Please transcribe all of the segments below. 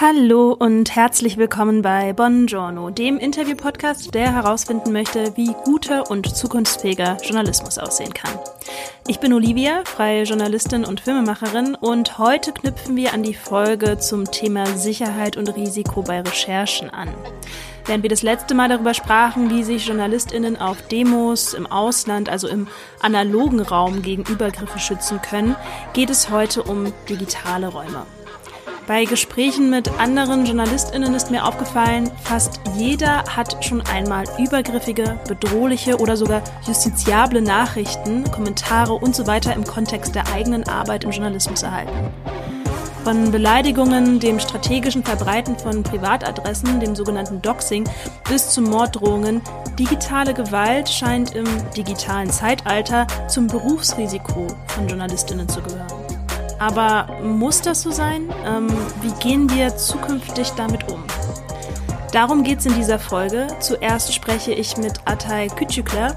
Hallo und herzlich willkommen bei Buongiorno, dem Interview-Podcast, der herausfinden möchte, wie guter und zukunftsfähiger Journalismus aussehen kann. Ich bin Olivia, freie Journalistin und Filmemacherin und heute knüpfen wir an die Folge zum Thema Sicherheit und Risiko bei Recherchen an. Während wir das letzte Mal darüber sprachen, wie sich JournalistInnen auf Demos im Ausland, also im analogen Raum gegen Übergriffe schützen können, geht es heute um digitale Räume. Bei Gesprächen mit anderen JournalistInnen ist mir aufgefallen, fast jeder hat schon einmal übergriffige, bedrohliche oder sogar justiziable Nachrichten, Kommentare und so weiter im Kontext der eigenen Arbeit im Journalismus erhalten. Von Beleidigungen, dem strategischen Verbreiten von Privatadressen, dem sogenannten Doxing, bis zu Morddrohungen, digitale Gewalt scheint im digitalen Zeitalter zum Berufsrisiko von Journalistinnen zu gehören. Aber muss das so sein? Ähm, wie gehen wir zukünftig damit um? Darum geht es in dieser Folge. Zuerst spreche ich mit Atay Küçükler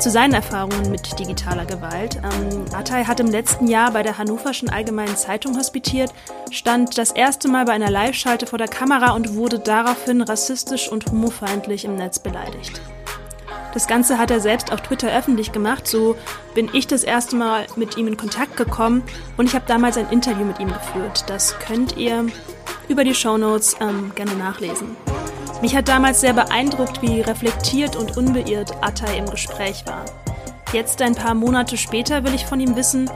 zu seinen Erfahrungen mit digitaler Gewalt. Ähm, Atay hat im letzten Jahr bei der Hannoverschen Allgemeinen Zeitung hospitiert, stand das erste Mal bei einer Live-Schalte vor der Kamera und wurde daraufhin rassistisch und homofeindlich im Netz beleidigt. Das Ganze hat er selbst auf Twitter öffentlich gemacht. So bin ich das erste Mal mit ihm in Kontakt gekommen und ich habe damals ein Interview mit ihm geführt. Das könnt ihr über die Shownotes ähm, gerne nachlesen. Mich hat damals sehr beeindruckt, wie reflektiert und unbeirrt Attai im Gespräch war. Jetzt ein paar Monate später will ich von ihm wissen,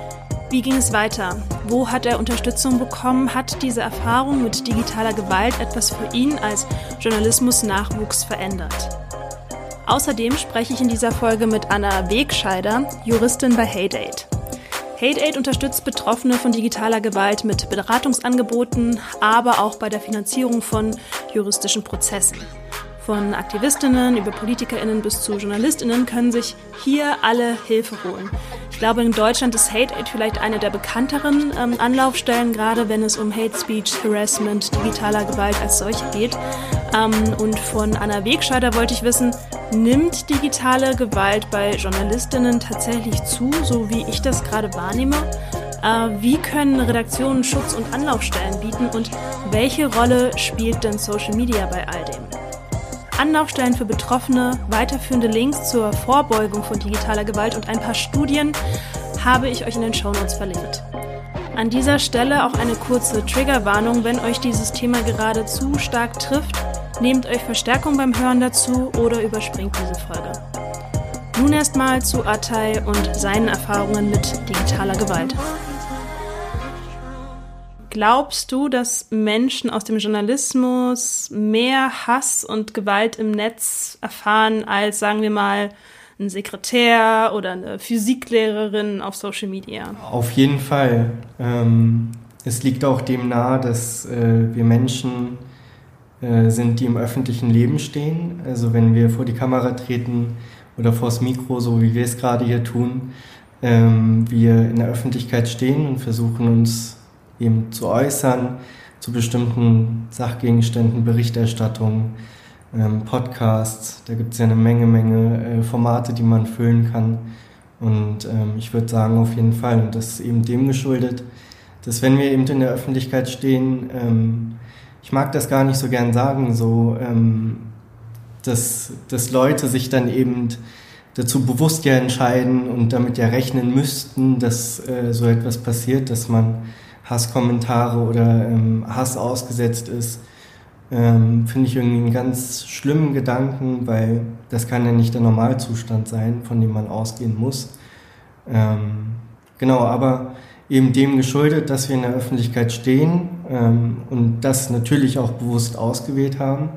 wie ging es weiter? Wo hat er Unterstützung bekommen? Hat diese Erfahrung mit digitaler Gewalt etwas für ihn als Journalismus-Nachwuchs verändert? Außerdem spreche ich in dieser Folge mit Anna Wegscheider, Juristin bei HateAid. HateAid unterstützt Betroffene von digitaler Gewalt mit Beratungsangeboten, aber auch bei der Finanzierung von juristischen Prozessen. Von Aktivistinnen über Politikerinnen bis zu Journalistinnen können sich hier alle Hilfe holen. Ich glaube, in Deutschland ist Hate Aid vielleicht eine der bekannteren ähm, Anlaufstellen, gerade wenn es um Hate Speech, Harassment, digitaler Gewalt als solche geht. Ähm, und von Anna Wegscheider wollte ich wissen, nimmt digitale Gewalt bei Journalistinnen tatsächlich zu, so wie ich das gerade wahrnehme? Äh, wie können Redaktionen Schutz und Anlaufstellen bieten und welche Rolle spielt denn Social Media bei all dem? Anlaufstellen für Betroffene, weiterführende Links zur Vorbeugung von digitaler Gewalt und ein paar Studien habe ich euch in den Shownotes verlinkt. An dieser Stelle auch eine kurze Triggerwarnung, wenn euch dieses Thema gerade zu stark trifft, nehmt euch Verstärkung beim Hören dazu oder überspringt diese Folge. Nun erstmal zu Atay und seinen Erfahrungen mit digitaler Gewalt. Glaubst du, dass Menschen aus dem Journalismus mehr Hass und Gewalt im Netz erfahren als, sagen wir mal, ein Sekretär oder eine Physiklehrerin auf Social Media? Auf jeden Fall. Ähm, es liegt auch dem nahe, dass äh, wir Menschen sind, die im öffentlichen Leben stehen. Also wenn wir vor die Kamera treten oder vors Mikro, so wie wir es gerade hier tun, ähm, wir in der Öffentlichkeit stehen und versuchen uns eben zu äußern zu bestimmten Sachgegenständen, Berichterstattung, ähm, Podcasts. Da gibt es ja eine Menge, Menge äh, Formate, die man füllen kann. Und ähm, ich würde sagen, auf jeden Fall. Und das ist eben dem geschuldet, dass wenn wir eben in der Öffentlichkeit stehen, ich mag das gar nicht so gern sagen, so, ähm, dass, dass Leute sich dann eben dazu bewusst ja entscheiden und damit ja rechnen müssten, dass äh, so etwas passiert, dass man Hasskommentare oder ähm, Hass ausgesetzt ist, ähm, finde ich irgendwie einen ganz schlimmen Gedanken, weil das kann ja nicht der Normalzustand sein, von dem man ausgehen muss. Ähm, genau, aber eben dem geschuldet, dass wir in der Öffentlichkeit stehen ähm, und das natürlich auch bewusst ausgewählt haben,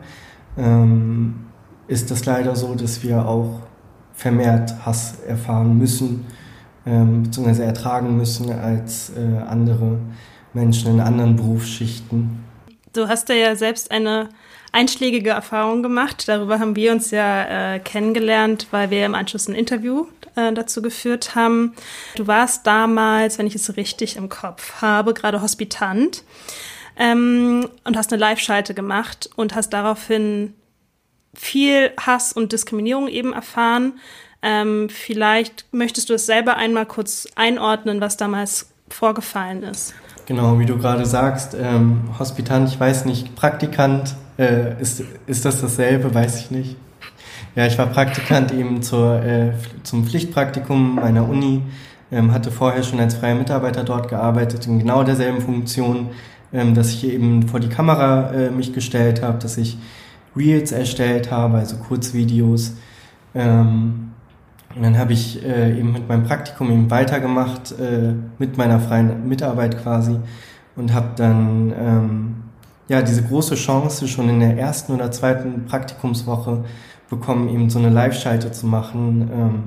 ähm, ist das leider so, dass wir auch vermehrt Hass erfahren müssen ähm, bzw. ertragen müssen als äh, andere Menschen in anderen Berufsschichten. Du hast ja selbst eine einschlägige Erfahrung gemacht. Darüber haben wir uns ja äh, kennengelernt, weil wir im Anschluss ein Interview äh, dazu geführt haben. Du warst damals, wenn ich es richtig im Kopf habe, gerade Hospitant ähm, und hast eine Live-Schalte gemacht und hast daraufhin viel Hass und Diskriminierung eben erfahren. Ähm, vielleicht möchtest du es selber einmal kurz einordnen, was damals vorgefallen ist. Genau, wie du gerade sagst, ähm, Hospitant, ich weiß nicht, Praktikant, äh, ist, ist das dasselbe, weiß ich nicht. Ja, ich war Praktikant eben zur, äh, zum Pflichtpraktikum meiner Uni, ähm, hatte vorher schon als freier Mitarbeiter dort gearbeitet, in genau derselben Funktion, ähm, dass ich eben vor die Kamera äh, mich gestellt habe, dass ich Reels erstellt habe, also Kurzvideos. Ähm, und dann habe ich äh, eben mit meinem Praktikum eben weitergemacht, äh, mit meiner freien Mitarbeit quasi und habe dann ähm, ja diese große Chance schon in der ersten oder zweiten Praktikumswoche bekommen, eben so eine Live-Schalte zu machen ähm,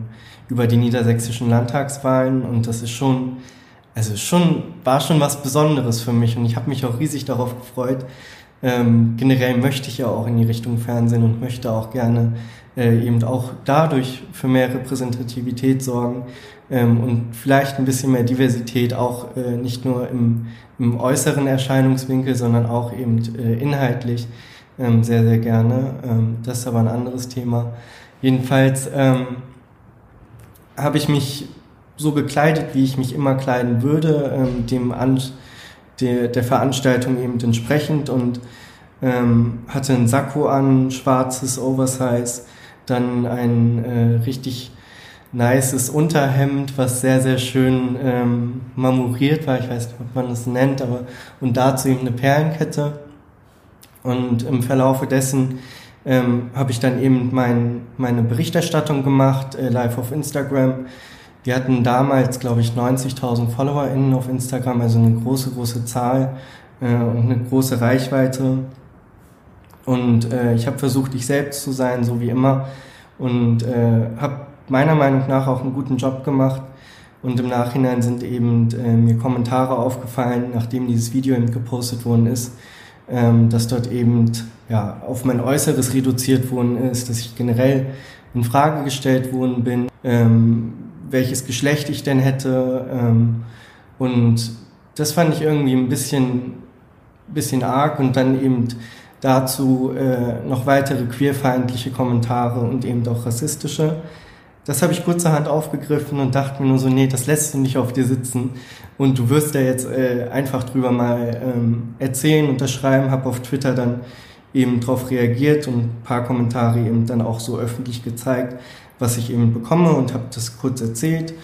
über die niedersächsischen Landtagswahlen. Und das ist schon, also schon, war schon was Besonderes für mich. Und ich habe mich auch riesig darauf gefreut. Ähm, generell möchte ich ja auch in die Richtung Fernsehen und möchte auch gerne äh, eben auch dadurch für mehr Repräsentativität sorgen ähm, und vielleicht ein bisschen mehr Diversität auch äh, nicht nur im, im äußeren Erscheinungswinkel, sondern auch eben äh, inhaltlich ähm, sehr, sehr gerne. Ähm, das ist aber ein anderes Thema. Jedenfalls ähm, habe ich mich so gekleidet, wie ich mich immer kleiden würde, ähm, dem An der, der Veranstaltung eben entsprechend und ähm, hatte ein Sakko an, schwarzes Oversize, dann ein äh, richtig nices Unterhemd, was sehr, sehr schön ähm, marmoriert war. Ich weiß nicht, ob man das nennt, aber und dazu eben eine Perlenkette. Und im Verlaufe dessen ähm, habe ich dann eben mein, meine Berichterstattung gemacht, äh, live auf Instagram. Wir hatten damals, glaube ich, 90.000 FollowerInnen auf Instagram, also eine große, große Zahl äh, und eine große Reichweite. Und äh, ich habe versucht, ich selbst zu sein, so wie immer. Und äh, habe meiner Meinung nach auch einen guten Job gemacht. Und im Nachhinein sind eben äh, mir Kommentare aufgefallen, nachdem dieses Video eben gepostet worden ist, ähm, dass dort eben ja, auf mein Äußeres reduziert worden ist, dass ich generell in Frage gestellt worden bin, ähm, welches Geschlecht ich denn hätte. Ähm, und das fand ich irgendwie ein bisschen, bisschen arg und dann eben dazu äh, noch weitere queerfeindliche Kommentare und eben auch rassistische. Das habe ich kurzerhand aufgegriffen und dachte mir nur so, nee, das lässt du nicht auf dir sitzen. Und du wirst ja jetzt äh, einfach drüber mal ähm, erzählen, unterschreiben, habe auf Twitter dann eben darauf reagiert und ein paar Kommentare eben dann auch so öffentlich gezeigt, was ich eben bekomme und habe das kurz erzählt,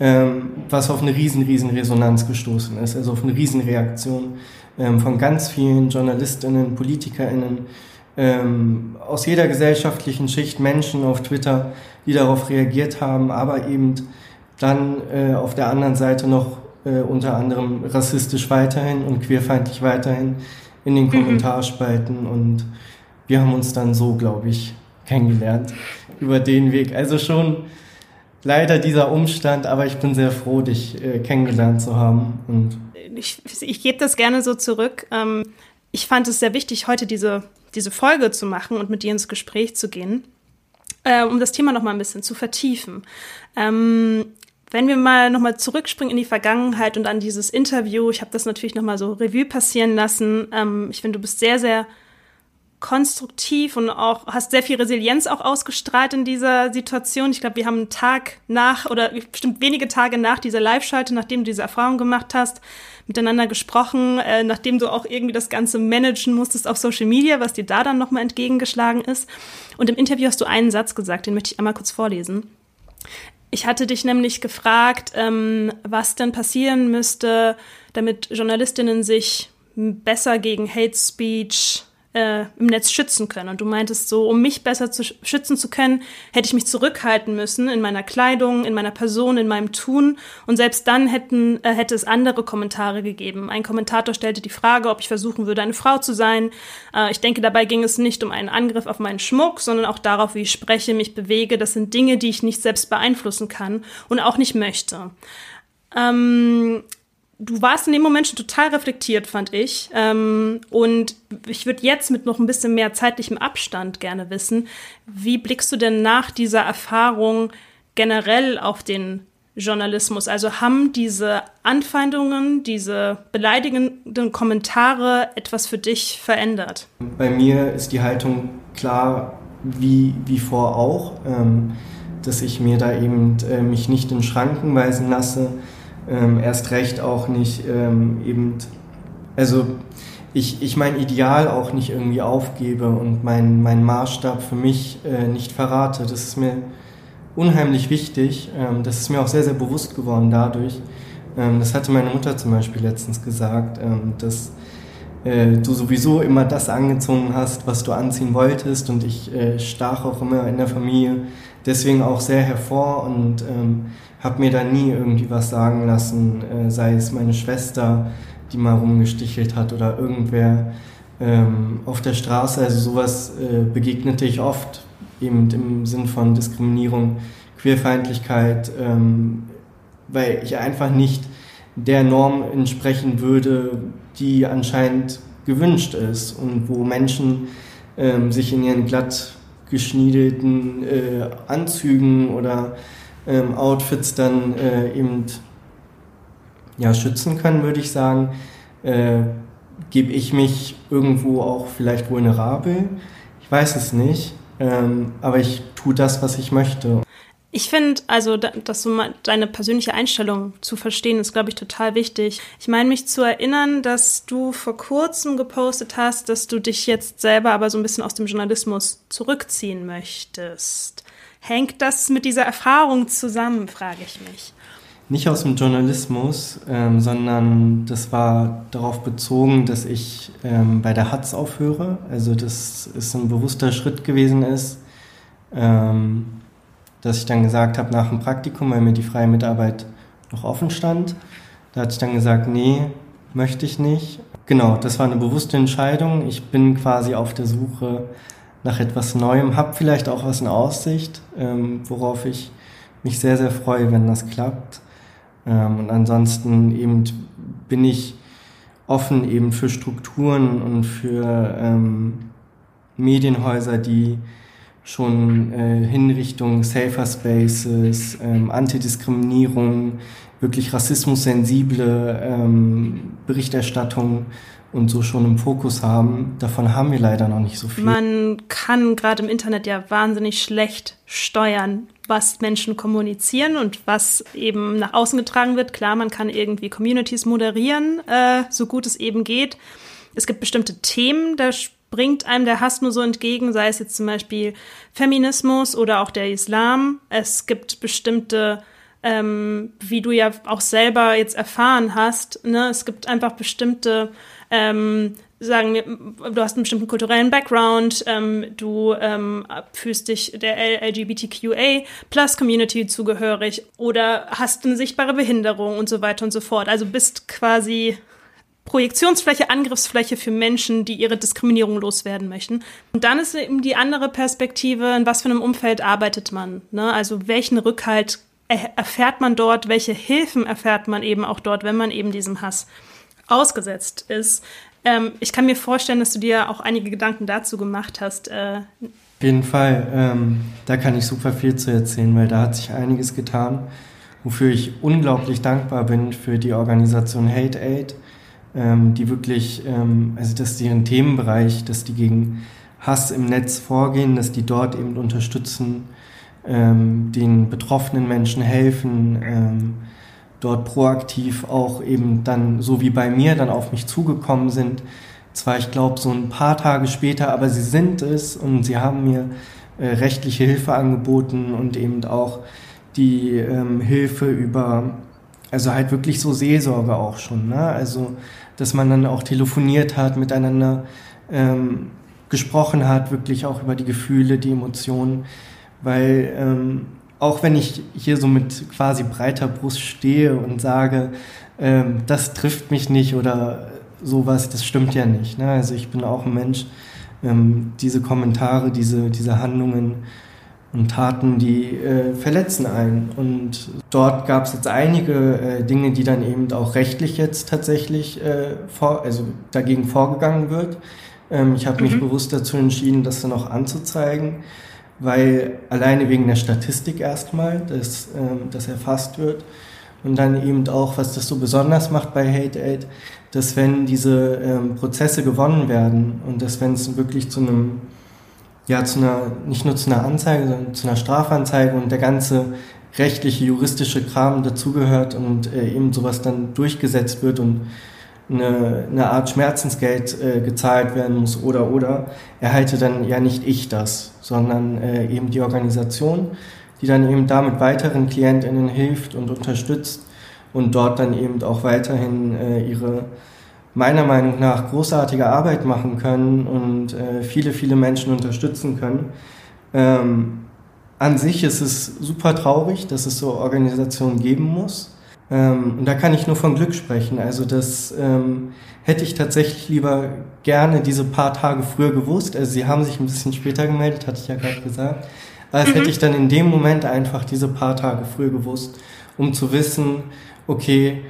ähm, was auf eine riesen, riesen Resonanz gestoßen ist, also auf eine riesen Reaktion ähm, von ganz vielen Journalistinnen, Politikerinnen, ähm, aus jeder gesellschaftlichen Schicht Menschen auf Twitter, die darauf reagiert haben, aber eben dann äh, auf der anderen Seite noch äh, unter anderem rassistisch weiterhin und queerfeindlich weiterhin in den mhm. Kommentarspalten und wir haben uns dann so, glaube ich, kennengelernt über den Weg. Also schon leider dieser Umstand, aber ich bin sehr froh, dich äh, kennengelernt zu haben. Und ich, ich gebe das gerne so zurück. Ähm, ich fand es sehr wichtig, heute diese, diese Folge zu machen und mit dir ins Gespräch zu gehen, äh, um das Thema noch mal ein bisschen zu vertiefen. Ähm, wenn wir mal nochmal zurückspringen in die Vergangenheit und an dieses Interview, ich habe das natürlich nochmal so Revue passieren lassen. Ähm, ich finde, du bist sehr, sehr konstruktiv und auch hast sehr viel Resilienz auch ausgestrahlt in dieser Situation. Ich glaube, wir haben einen Tag nach oder bestimmt wenige Tage nach dieser Live-Schalte, nachdem du diese Erfahrung gemacht hast, miteinander gesprochen, äh, nachdem du auch irgendwie das Ganze managen musstest auf Social Media, was dir da dann nochmal entgegengeschlagen ist. Und im Interview hast du einen Satz gesagt, den möchte ich einmal kurz vorlesen. Ich hatte dich nämlich gefragt, ähm, was denn passieren müsste, damit Journalistinnen sich besser gegen Hate Speech äh, im Netz schützen können. Und du meintest so, um mich besser zu schützen zu können, hätte ich mich zurückhalten müssen in meiner Kleidung, in meiner Person, in meinem Tun. Und selbst dann hätten, äh, hätte es andere Kommentare gegeben. Ein Kommentator stellte die Frage, ob ich versuchen würde, eine Frau zu sein. Äh, ich denke, dabei ging es nicht um einen Angriff auf meinen Schmuck, sondern auch darauf, wie ich spreche, mich bewege. Das sind Dinge, die ich nicht selbst beeinflussen kann und auch nicht möchte. Ähm, du warst in dem Moment schon total reflektiert, fand ich. Ähm, und ich würde jetzt mit noch ein bisschen mehr zeitlichem Abstand gerne wissen, wie blickst du denn nach dieser Erfahrung generell auf den Journalismus? Also haben diese Anfeindungen, diese beleidigenden Kommentare etwas für dich verändert? Bei mir ist die Haltung klar, wie, wie vor auch, ähm, dass ich mir da eben äh, mich nicht in Schranken weisen lasse ähm, erst recht auch nicht ähm, eben, also ich, ich mein Ideal auch nicht irgendwie aufgebe und meinen mein Maßstab für mich äh, nicht verrate. Das ist mir unheimlich wichtig. Ähm, das ist mir auch sehr, sehr bewusst geworden dadurch. Ähm, das hatte meine Mutter zum Beispiel letztens gesagt, ähm, dass äh, du sowieso immer das angezogen hast, was du anziehen wolltest und ich äh, stach auch immer in der Familie deswegen auch sehr hervor und ähm, habe mir da nie irgendwie was sagen lassen, äh, sei es meine Schwester, die mal rumgestichelt hat oder irgendwer ähm, auf der Straße. Also sowas äh, begegnete ich oft, eben im Sinn von Diskriminierung, Queerfeindlichkeit, ähm, weil ich einfach nicht der Norm entsprechen würde, die anscheinend gewünscht ist und wo Menschen ähm, sich in ihren glatt geschniedelten äh, Anzügen oder ähm, Outfits dann äh, eben ja, schützen können, würde ich sagen, äh, gebe ich mich irgendwo auch vielleicht vulnerabel. Ich weiß es nicht, ähm, aber ich tue das, was ich möchte. Ich finde, also, dass so deine persönliche Einstellung zu verstehen, ist, glaube ich, total wichtig. Ich meine, mich zu erinnern, dass du vor kurzem gepostet hast, dass du dich jetzt selber aber so ein bisschen aus dem Journalismus zurückziehen möchtest. Hängt das mit dieser Erfahrung zusammen, frage ich mich. Nicht aus dem Journalismus, ähm, sondern das war darauf bezogen, dass ich ähm, bei der Hatz aufhöre. Also, dass es ein bewusster Schritt gewesen ist. Ähm, dass ich dann gesagt habe, nach dem Praktikum, weil mir die freie Mitarbeit noch offen stand, da hatte ich dann gesagt, nee, möchte ich nicht. Genau, das war eine bewusste Entscheidung. Ich bin quasi auf der Suche nach etwas Neuem, habe vielleicht auch was in Aussicht, ähm, worauf ich mich sehr, sehr freue, wenn das klappt. Ähm, und ansonsten eben bin ich offen eben für Strukturen und für ähm, Medienhäuser, die schon äh, hin Richtung Safer Spaces, ähm, Antidiskriminierung, wirklich rassismussensible ähm, Berichterstattung und so schon im Fokus haben. Davon haben wir leider noch nicht so viel. Man kann gerade im Internet ja wahnsinnig schlecht steuern, was Menschen kommunizieren und was eben nach außen getragen wird. Klar, man kann irgendwie Communities moderieren, äh, so gut es eben geht. Es gibt bestimmte Themen, da bringt einem der Hass nur so entgegen, sei es jetzt zum Beispiel Feminismus oder auch der Islam. Es gibt bestimmte, ähm, wie du ja auch selber jetzt erfahren hast, ne, es gibt einfach bestimmte ähm, sagen wir, du hast einen bestimmten kulturellen Background, ähm, du ähm, fühlst dich der LGBTQA Plus Community zugehörig oder hast eine sichtbare Behinderung und so weiter und so fort. Also bist quasi Projektionsfläche, Angriffsfläche für Menschen, die ihre Diskriminierung loswerden möchten. Und dann ist eben die andere Perspektive, in was für einem Umfeld arbeitet man. Ne? Also welchen Rückhalt erfährt man dort, welche Hilfen erfährt man eben auch dort, wenn man eben diesem Hass ausgesetzt ist. Ähm, ich kann mir vorstellen, dass du dir auch einige Gedanken dazu gemacht hast. Äh, Auf jeden Fall, ähm, da kann ich super viel zu erzählen, weil da hat sich einiges getan, wofür ich unglaublich dankbar bin für die Organisation Hate Aid ähm, die wirklich, ähm, also dass die ihren Themenbereich, dass die gegen Hass im Netz vorgehen, dass die dort eben unterstützen, ähm, den betroffenen Menschen helfen, ähm, dort proaktiv auch eben dann, so wie bei mir, dann auf mich zugekommen sind. Zwar, ich glaube, so ein paar Tage später, aber sie sind es und sie haben mir äh, rechtliche Hilfe angeboten und eben auch die ähm, Hilfe über, also halt wirklich so Seelsorge auch schon, ne? Also dass man dann auch telefoniert hat, miteinander ähm, gesprochen hat, wirklich auch über die Gefühle, die Emotionen, weil ähm, auch wenn ich hier so mit quasi breiter Brust stehe und sage, ähm, das trifft mich nicht oder sowas, das stimmt ja nicht. Ne? Also ich bin auch ein Mensch, ähm, diese Kommentare, diese, diese Handlungen und Taten, die äh, verletzen einen. Und dort gab es jetzt einige äh, Dinge, die dann eben auch rechtlich jetzt tatsächlich äh, vor, also dagegen vorgegangen wird. Ähm, ich habe mich mhm. bewusst dazu entschieden, das dann auch anzuzeigen, weil alleine wegen der Statistik erstmal, dass ähm, das erfasst wird. Und dann eben auch, was das so besonders macht bei Hate Aid, dass wenn diese ähm, Prozesse gewonnen werden und dass wenn es wirklich zu einem ja, zu einer, nicht nur zu einer Anzeige, sondern zu einer Strafanzeige und der ganze rechtliche, juristische Kram dazugehört und äh, eben sowas dann durchgesetzt wird und eine, eine Art Schmerzensgeld äh, gezahlt werden muss oder oder erhalte dann ja nicht ich das, sondern äh, eben die Organisation, die dann eben damit weiteren KlientInnen hilft und unterstützt und dort dann eben auch weiterhin äh, ihre meiner Meinung nach großartige Arbeit machen können und äh, viele, viele Menschen unterstützen können. Ähm, an sich ist es super traurig, dass es so Organisationen geben muss. Ähm, und da kann ich nur von Glück sprechen. Also das ähm, hätte ich tatsächlich lieber gerne diese paar Tage früher gewusst. Also sie haben sich ein bisschen später gemeldet, hatte ich ja gerade gesagt. Aber das hätte ich dann in dem Moment einfach diese paar Tage früher gewusst, um zu wissen, okay,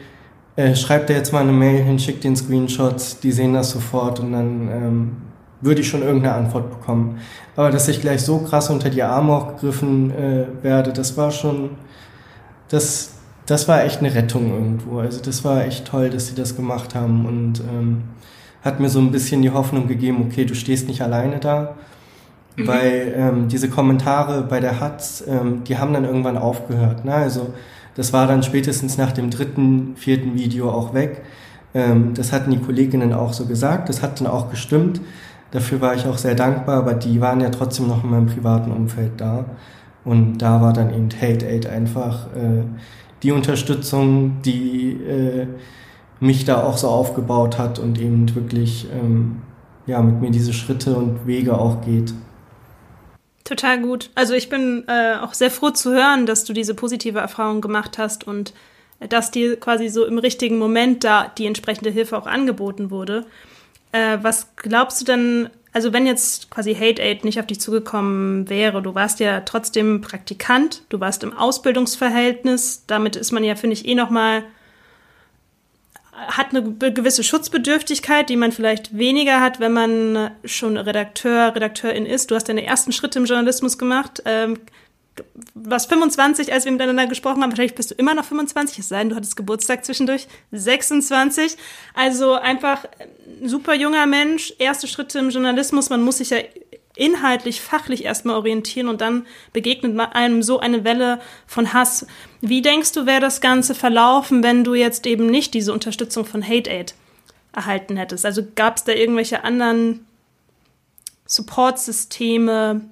äh, schreibt er jetzt mal eine Mail hin, schickt den Screenshots, die sehen das sofort und dann ähm, würde ich schon irgendeine Antwort bekommen. Aber dass ich gleich so krass unter die Arme auch gegriffen äh, werde, das war schon, das, das war echt eine Rettung irgendwo. Also das war echt toll, dass sie das gemacht haben und ähm, hat mir so ein bisschen die Hoffnung gegeben, okay, du stehst nicht alleine da. Mhm. Weil ähm, diese Kommentare bei der Hatz, ähm, die haben dann irgendwann aufgehört. Ne? Also das war dann spätestens nach dem dritten, vierten Video auch weg. Ähm, das hatten die Kolleginnen auch so gesagt. Das hat dann auch gestimmt. Dafür war ich auch sehr dankbar, aber die waren ja trotzdem noch in meinem privaten Umfeld da. Und da war dann eben Hate Aid einfach äh, die Unterstützung, die äh, mich da auch so aufgebaut hat und eben wirklich ähm, ja, mit mir diese Schritte und Wege auch geht. Total gut. Also ich bin äh, auch sehr froh zu hören, dass du diese positive Erfahrung gemacht hast und äh, dass dir quasi so im richtigen Moment da die entsprechende Hilfe auch angeboten wurde. Äh, was glaubst du denn, also wenn jetzt quasi Hate Aid nicht auf dich zugekommen wäre, du warst ja trotzdem Praktikant, du warst im Ausbildungsverhältnis, damit ist man ja, finde ich, eh nochmal hat eine gewisse Schutzbedürftigkeit, die man vielleicht weniger hat, wenn man schon Redakteur, Redakteurin ist. Du hast deine ersten Schritte im Journalismus gemacht. Ähm, was 25, als wir miteinander gesprochen haben, wahrscheinlich bist du immer noch 25, es sei denn, du hattest Geburtstag zwischendurch, 26. Also einfach ein super junger Mensch, erste Schritte im Journalismus, man muss sich ja inhaltlich, fachlich erstmal orientieren und dann begegnet einem so eine Welle von Hass. Wie denkst du, wäre das Ganze verlaufen, wenn du jetzt eben nicht diese Unterstützung von Hate Aid erhalten hättest? Also gab es da irgendwelche anderen Supportsysteme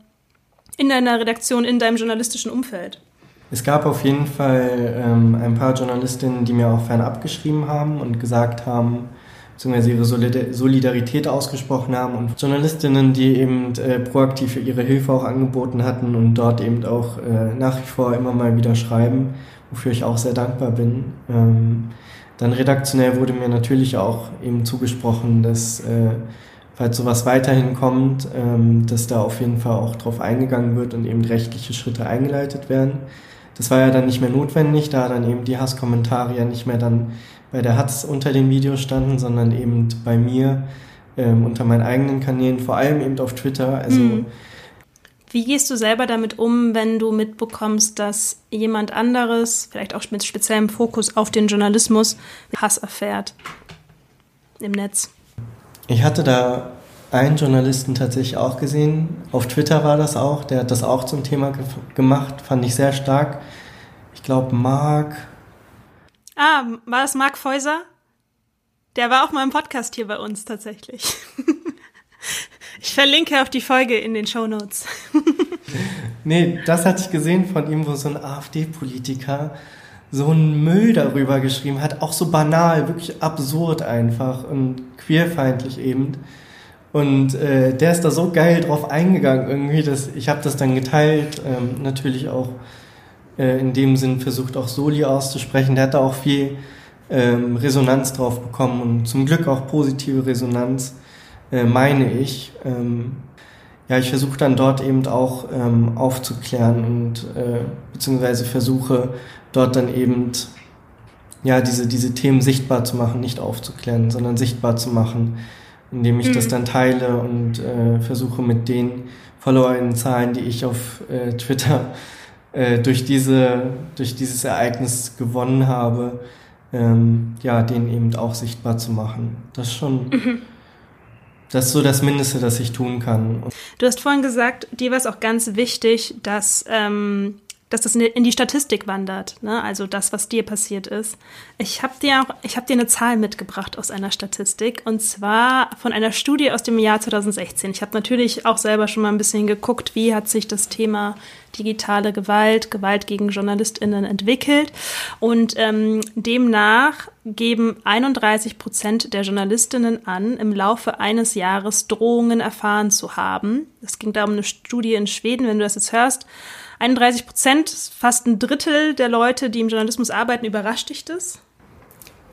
in deiner Redaktion, in deinem journalistischen Umfeld? Es gab auf jeden Fall ähm, ein paar Journalistinnen, die mir auch fernab geschrieben haben und gesagt haben, beziehungsweise ihre Solidarität ausgesprochen haben und Journalistinnen, die eben äh, proaktiv ihre Hilfe auch angeboten hatten und dort eben auch äh, nach wie vor immer mal wieder schreiben, wofür ich auch sehr dankbar bin. Ähm, dann redaktionell wurde mir natürlich auch eben zugesprochen, dass äh, falls sowas weiterhin kommt, ähm, dass da auf jeden Fall auch drauf eingegangen wird und eben rechtliche Schritte eingeleitet werden. Das war ja dann nicht mehr notwendig, da dann eben die Hasskommentare ja nicht mehr dann bei der Hatz unter den Videos standen, sondern eben bei mir ähm, unter meinen eigenen Kanälen, vor allem eben auf Twitter. Also mhm. Wie gehst du selber damit um, wenn du mitbekommst, dass jemand anderes, vielleicht auch mit speziellem Fokus auf den Journalismus, Hass erfährt im Netz? Ich hatte da einen Journalisten tatsächlich auch gesehen. Auf Twitter war das auch. Der hat das auch zum Thema ge gemacht. Fand ich sehr stark. Ich glaube, Marc Ah, war das Marc Feuser? Der war auch mal im Podcast hier bei uns tatsächlich. ich verlinke auf die Folge in den Show Notes. nee, das hatte ich gesehen von ihm, wo so ein AfD-Politiker so einen Müll darüber geschrieben hat, auch so banal, wirklich absurd einfach und queerfeindlich eben. Und äh, der ist da so geil drauf eingegangen irgendwie, dass ich habe das dann geteilt, ähm, natürlich auch äh, in dem Sinn versucht, auch Soli auszusprechen. Der hat da auch viel ähm, Resonanz drauf bekommen und zum Glück auch positive Resonanz, äh, meine ich. Ähm, ja, ich versuche dann dort eben auch ähm, aufzuklären und äh, beziehungsweise versuche dort dann eben ja diese, diese Themen sichtbar zu machen, nicht aufzuklären, sondern sichtbar zu machen, indem ich mhm. das dann teile und äh, versuche mit den Followern-Zahlen, die ich auf äh, Twitter äh, durch, diese, durch dieses Ereignis gewonnen habe, ähm, ja, den eben auch sichtbar zu machen. Das ist schon, mhm. das ist so das Mindeste, das ich tun kann. Du hast vorhin gesagt, dir war es auch ganz wichtig, dass ähm, dass das in die Statistik wandert, ne? also das, was dir passiert ist. Ich habe dir auch, ich habe dir eine Zahl mitgebracht aus einer Statistik und zwar von einer Studie aus dem Jahr 2016. Ich habe natürlich auch selber schon mal ein bisschen geguckt, wie hat sich das Thema digitale Gewalt, Gewalt gegen JournalistInnen entwickelt und ähm, demnach geben 31 Prozent der Journalistinnen an, im Laufe eines Jahres Drohungen erfahren zu haben. Es ging da um eine Studie in Schweden, wenn du das jetzt hörst 31 Prozent, fast ein Drittel der Leute, die im Journalismus arbeiten, überrascht dich das?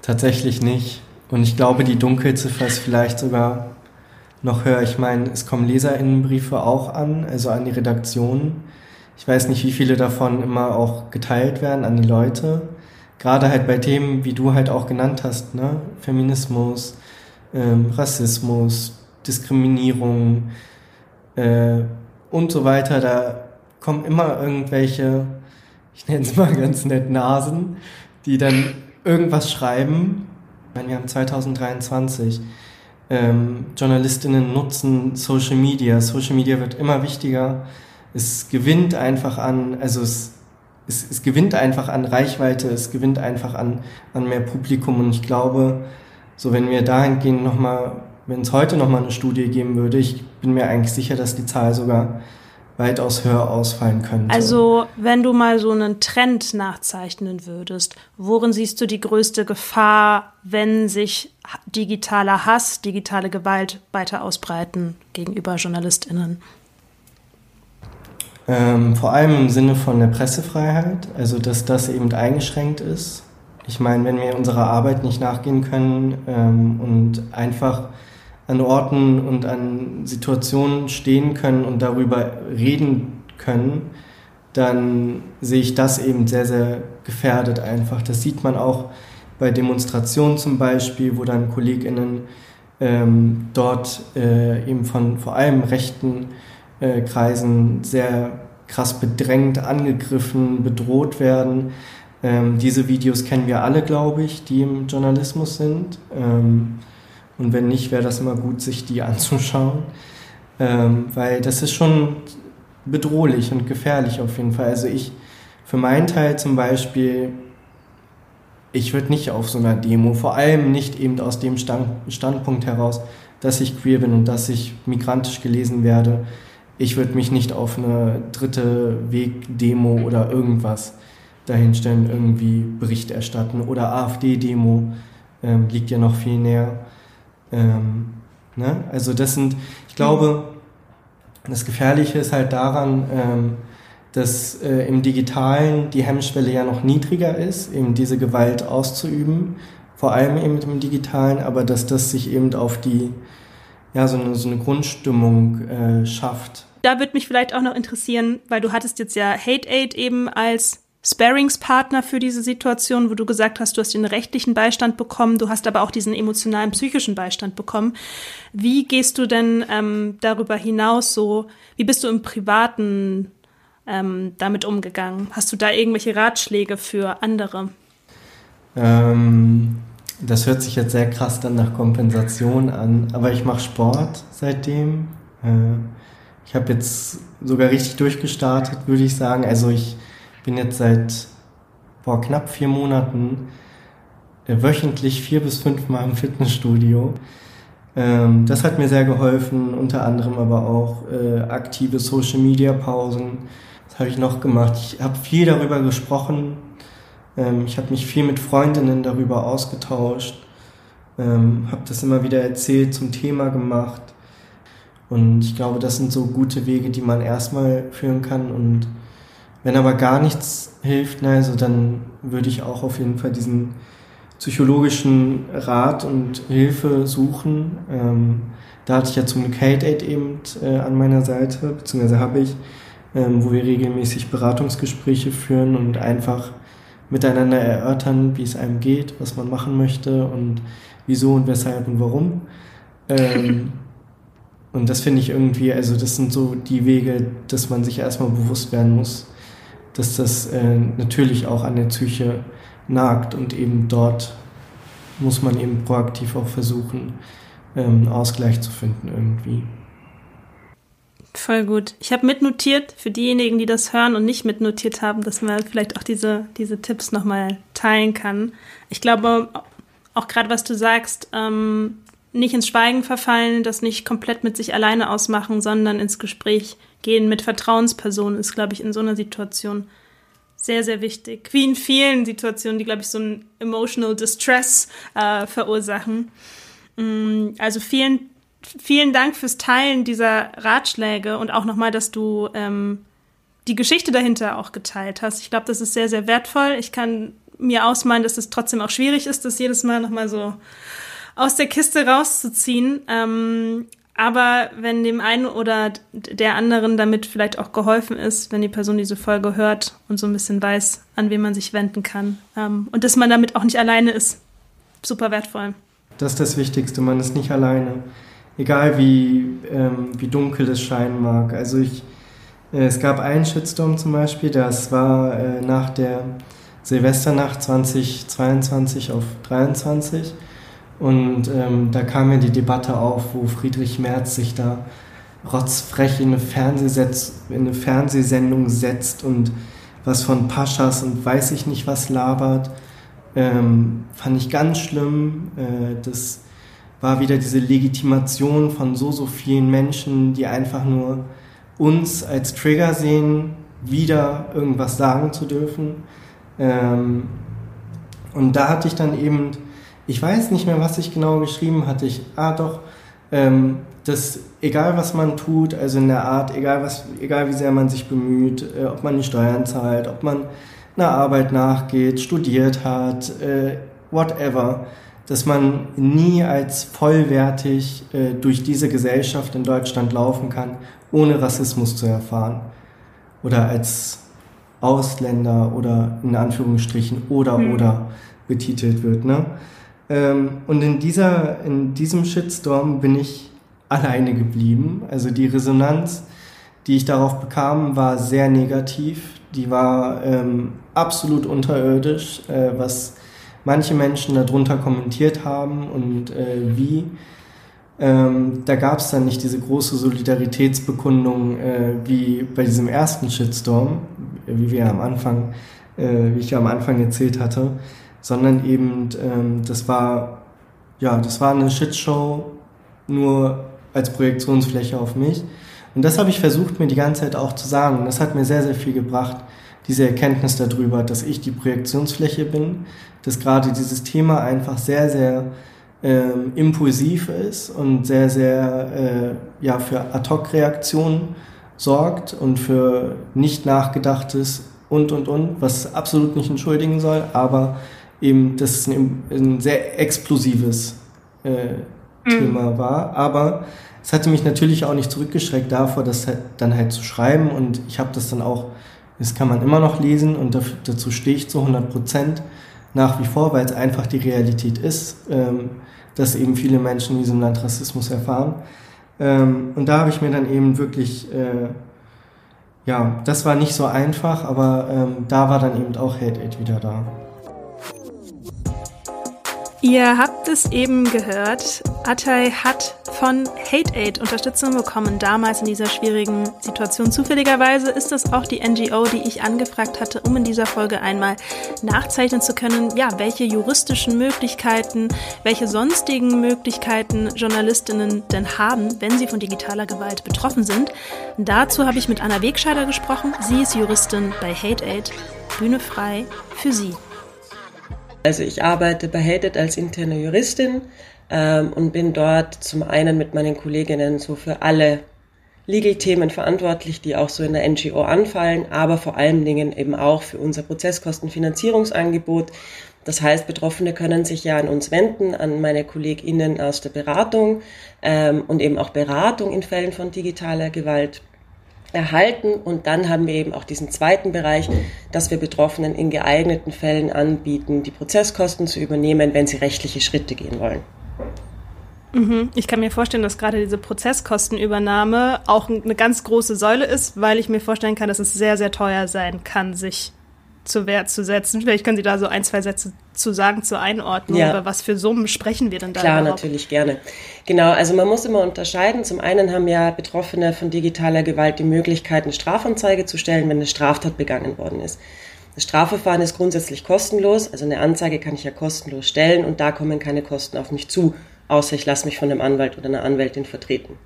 Tatsächlich nicht. Und ich glaube, die Dunkelziffer ist vielleicht sogar noch höher. Ich meine, es kommen Leserinnenbriefe auch an, also an die Redaktion. Ich weiß nicht, wie viele davon immer auch geteilt werden an die Leute. Gerade halt bei Themen, wie du halt auch genannt hast, ne? Feminismus, ähm, Rassismus, Diskriminierung äh, und so weiter. Da kommen immer irgendwelche, ich nenne es mal ganz nett, Nasen, die dann irgendwas schreiben. Ich wir haben 2023. Ähm, Journalistinnen nutzen Social Media. Social Media wird immer wichtiger. Es gewinnt einfach an, also es, es, es gewinnt einfach an Reichweite, es gewinnt einfach an, an mehr Publikum. Und ich glaube, so wenn wir dahingehend nochmal, wenn es heute nochmal eine Studie geben würde, ich bin mir eigentlich sicher, dass die Zahl sogar weitaus höher ausfallen könnte. Also, wenn du mal so einen Trend nachzeichnen würdest, worin siehst du die größte Gefahr, wenn sich digitaler Hass, digitale Gewalt weiter ausbreiten gegenüber JournalistInnen? Ähm, vor allem im Sinne von der Pressefreiheit, also dass das eben eingeschränkt ist. Ich meine, wenn wir unserer Arbeit nicht nachgehen können ähm, und einfach an Orten und an Situationen stehen können und darüber reden können, dann sehe ich das eben sehr, sehr gefährdet einfach. Das sieht man auch bei Demonstrationen zum Beispiel, wo dann KollegInnen ähm, dort äh, eben von vor allem rechten äh, Kreisen sehr krass bedrängt, angegriffen, bedroht werden. Ähm, diese Videos kennen wir alle, glaube ich, die im Journalismus sind. Ähm, und wenn nicht, wäre das immer gut, sich die anzuschauen. Ähm, weil das ist schon bedrohlich und gefährlich auf jeden Fall. Also ich, für meinen Teil zum Beispiel, ich würde nicht auf so einer Demo, vor allem nicht eben aus dem Stand, Standpunkt heraus, dass ich queer bin und dass ich migrantisch gelesen werde. Ich würde mich nicht auf eine dritte Weg-Demo oder irgendwas dahinstellen, irgendwie Bericht erstatten. Oder AfD-Demo ähm, liegt ja noch viel näher. Ähm, ne? Also das sind, ich glaube, das Gefährliche ist halt daran, ähm, dass äh, im Digitalen die Hemmschwelle ja noch niedriger ist, eben diese Gewalt auszuüben, vor allem eben im Digitalen, aber dass das sich eben auf die, ja, so eine, so eine Grundstimmung äh, schafft. Da würde mich vielleicht auch noch interessieren, weil du hattest jetzt ja Hate Aid eben als Sparingspartner für diese Situation, wo du gesagt hast, du hast den rechtlichen Beistand bekommen, du hast aber auch diesen emotionalen, psychischen Beistand bekommen. Wie gehst du denn ähm, darüber hinaus so, wie bist du im Privaten ähm, damit umgegangen? Hast du da irgendwelche Ratschläge für andere? Ähm, das hört sich jetzt sehr krass dann nach Kompensation an, aber ich mache Sport seitdem. Äh, ich habe jetzt sogar richtig durchgestartet, würde ich sagen. Also ich bin jetzt seit boah, knapp vier Monaten äh, wöchentlich vier bis fünf Mal im Fitnessstudio. Ähm, das hat mir sehr geholfen, unter anderem aber auch äh, aktive Social-Media-Pausen. Was habe ich noch gemacht? Ich habe viel darüber gesprochen. Ähm, ich habe mich viel mit Freundinnen darüber ausgetauscht. Ähm, habe das immer wieder erzählt, zum Thema gemacht. Und ich glaube, das sind so gute Wege, die man erstmal führen kann und wenn aber gar nichts hilft, ne, also dann würde ich auch auf jeden Fall diesen psychologischen Rat und Hilfe suchen. Ähm, da hatte ich ja zum Glück Hate Aid eben äh, an meiner Seite, beziehungsweise habe ich, ähm, wo wir regelmäßig Beratungsgespräche führen und einfach miteinander erörtern, wie es einem geht, was man machen möchte und wieso und weshalb und warum. Ähm, und das finde ich irgendwie, also das sind so die Wege, dass man sich erstmal bewusst werden muss, dass das äh, natürlich auch an der Psyche nagt und eben dort muss man eben proaktiv auch versuchen, ähm, Ausgleich zu finden irgendwie. Voll gut. Ich habe mitnotiert für diejenigen, die das hören und nicht mitnotiert haben, dass man vielleicht auch diese, diese Tipps nochmal teilen kann. Ich glaube, auch gerade was du sagst, ähm, nicht ins Schweigen verfallen, das nicht komplett mit sich alleine ausmachen, sondern ins Gespräch gehen mit Vertrauenspersonen ist, glaube ich, in so einer Situation sehr, sehr wichtig. Wie in vielen Situationen, die, glaube ich, so ein emotional distress äh, verursachen. Mm, also vielen, vielen Dank fürs Teilen dieser Ratschläge und auch nochmal, dass du ähm, die Geschichte dahinter auch geteilt hast. Ich glaube, das ist sehr, sehr wertvoll. Ich kann mir ausmalen, dass es trotzdem auch schwierig ist, das jedes Mal nochmal so aus der Kiste rauszuziehen. Ähm, aber wenn dem einen oder der anderen damit vielleicht auch geholfen ist, wenn die Person diese Folge hört und so ein bisschen weiß, an wen man sich wenden kann. Ähm, und dass man damit auch nicht alleine ist. Super wertvoll. Das ist das Wichtigste, man ist nicht alleine. Egal wie, ähm, wie dunkel es scheinen mag. Also ich, äh, es gab einen Shitstorm zum Beispiel, das war äh, nach der Silvesternacht 2022 auf 23 und ähm, da kam ja die Debatte auf, wo Friedrich Merz sich da rotzfrech in eine, Fernsehsetz, in eine Fernsehsendung setzt und was von Paschas und weiß ich nicht was labert. Ähm, fand ich ganz schlimm. Äh, das war wieder diese Legitimation von so, so vielen Menschen, die einfach nur uns als Trigger sehen, wieder irgendwas sagen zu dürfen. Ähm, und da hatte ich dann eben ich weiß nicht mehr, was ich genau geschrieben hatte. Ich, ah doch, ähm, dass egal was man tut, also in der Art, egal, was, egal wie sehr man sich bemüht, äh, ob man die Steuern zahlt, ob man einer Arbeit nachgeht, studiert hat, äh, whatever, dass man nie als vollwertig äh, durch diese Gesellschaft in Deutschland laufen kann, ohne Rassismus zu erfahren. Oder als Ausländer oder in Anführungsstrichen oder hm. oder betitelt wird. Ne? Ähm, und in, dieser, in diesem Shitstorm bin ich alleine geblieben. Also die Resonanz, die ich darauf bekam, war sehr negativ. Die war ähm, absolut unterirdisch, äh, was manche Menschen darunter kommentiert haben und äh, wie. Ähm, da gab es dann nicht diese große Solidaritätsbekundung äh, wie bei diesem ersten Shitstorm, wie wir am Anfang, äh, wie ich ja am Anfang erzählt hatte sondern eben, ähm, das war, ja, das war eine Shitshow nur als Projektionsfläche auf mich. Und das habe ich versucht, mir die ganze Zeit auch zu sagen. Das hat mir sehr, sehr viel gebracht, diese Erkenntnis darüber, dass ich die Projektionsfläche bin, dass gerade dieses Thema einfach sehr, sehr ähm, impulsiv ist und sehr, sehr äh, ja, für Ad-Hoc-Reaktionen sorgt und für nicht nachgedachtes und, und, und, was absolut nicht entschuldigen soll, aber eben das ein, ein sehr explosives äh, mhm. Thema war. Aber es hatte mich natürlich auch nicht zurückgeschreckt davor, das halt dann halt zu schreiben. Und ich habe das dann auch, das kann man immer noch lesen und dafür, dazu stehe ich zu 100 Prozent nach wie vor, weil es einfach die Realität ist, ähm, dass eben viele Menschen in diesem Land Rassismus erfahren. Ähm, und da habe ich mir dann eben wirklich, äh, ja, das war nicht so einfach, aber ähm, da war dann eben auch Hate Aid wieder da. Ihr habt es eben gehört. Atay hat von Hate Aid Unterstützung bekommen, damals in dieser schwierigen Situation. Zufälligerweise ist es auch die NGO, die ich angefragt hatte, um in dieser Folge einmal nachzeichnen zu können, ja, welche juristischen Möglichkeiten, welche sonstigen Möglichkeiten Journalistinnen denn haben, wenn sie von digitaler Gewalt betroffen sind. Dazu habe ich mit Anna Wegscheider gesprochen. Sie ist Juristin bei Hate Aid. Bühne frei für Sie. Also ich arbeite bei Hated als interne Juristin ähm, und bin dort zum einen mit meinen Kolleginnen so für alle Legal-Themen verantwortlich, die auch so in der NGO anfallen, aber vor allen Dingen eben auch für unser Prozesskostenfinanzierungsangebot. Das heißt, Betroffene können sich ja an uns wenden, an meine KollegInnen aus der Beratung ähm, und eben auch Beratung in Fällen von digitaler Gewalt erhalten. Und dann haben wir eben auch diesen zweiten Bereich, dass wir Betroffenen in geeigneten Fällen anbieten, die Prozesskosten zu übernehmen, wenn sie rechtliche Schritte gehen wollen. Mhm. Ich kann mir vorstellen, dass gerade diese Prozesskostenübernahme auch eine ganz große Säule ist, weil ich mir vorstellen kann, dass es sehr, sehr teuer sein kann, sich zu Wert zu setzen. Vielleicht können Sie da so ein, zwei Sätze zu sagen zur Einordnung. Ja. Über was für Summen sprechen wir denn da? Klar, überhaupt? natürlich gerne. Genau, also man muss immer unterscheiden. Zum einen haben ja Betroffene von digitaler Gewalt die Möglichkeit, eine Strafanzeige zu stellen, wenn eine Straftat begangen worden ist. Das Strafverfahren ist grundsätzlich kostenlos, also eine Anzeige kann ich ja kostenlos stellen und da kommen keine Kosten auf mich zu, außer ich lasse mich von einem Anwalt oder einer Anwältin vertreten.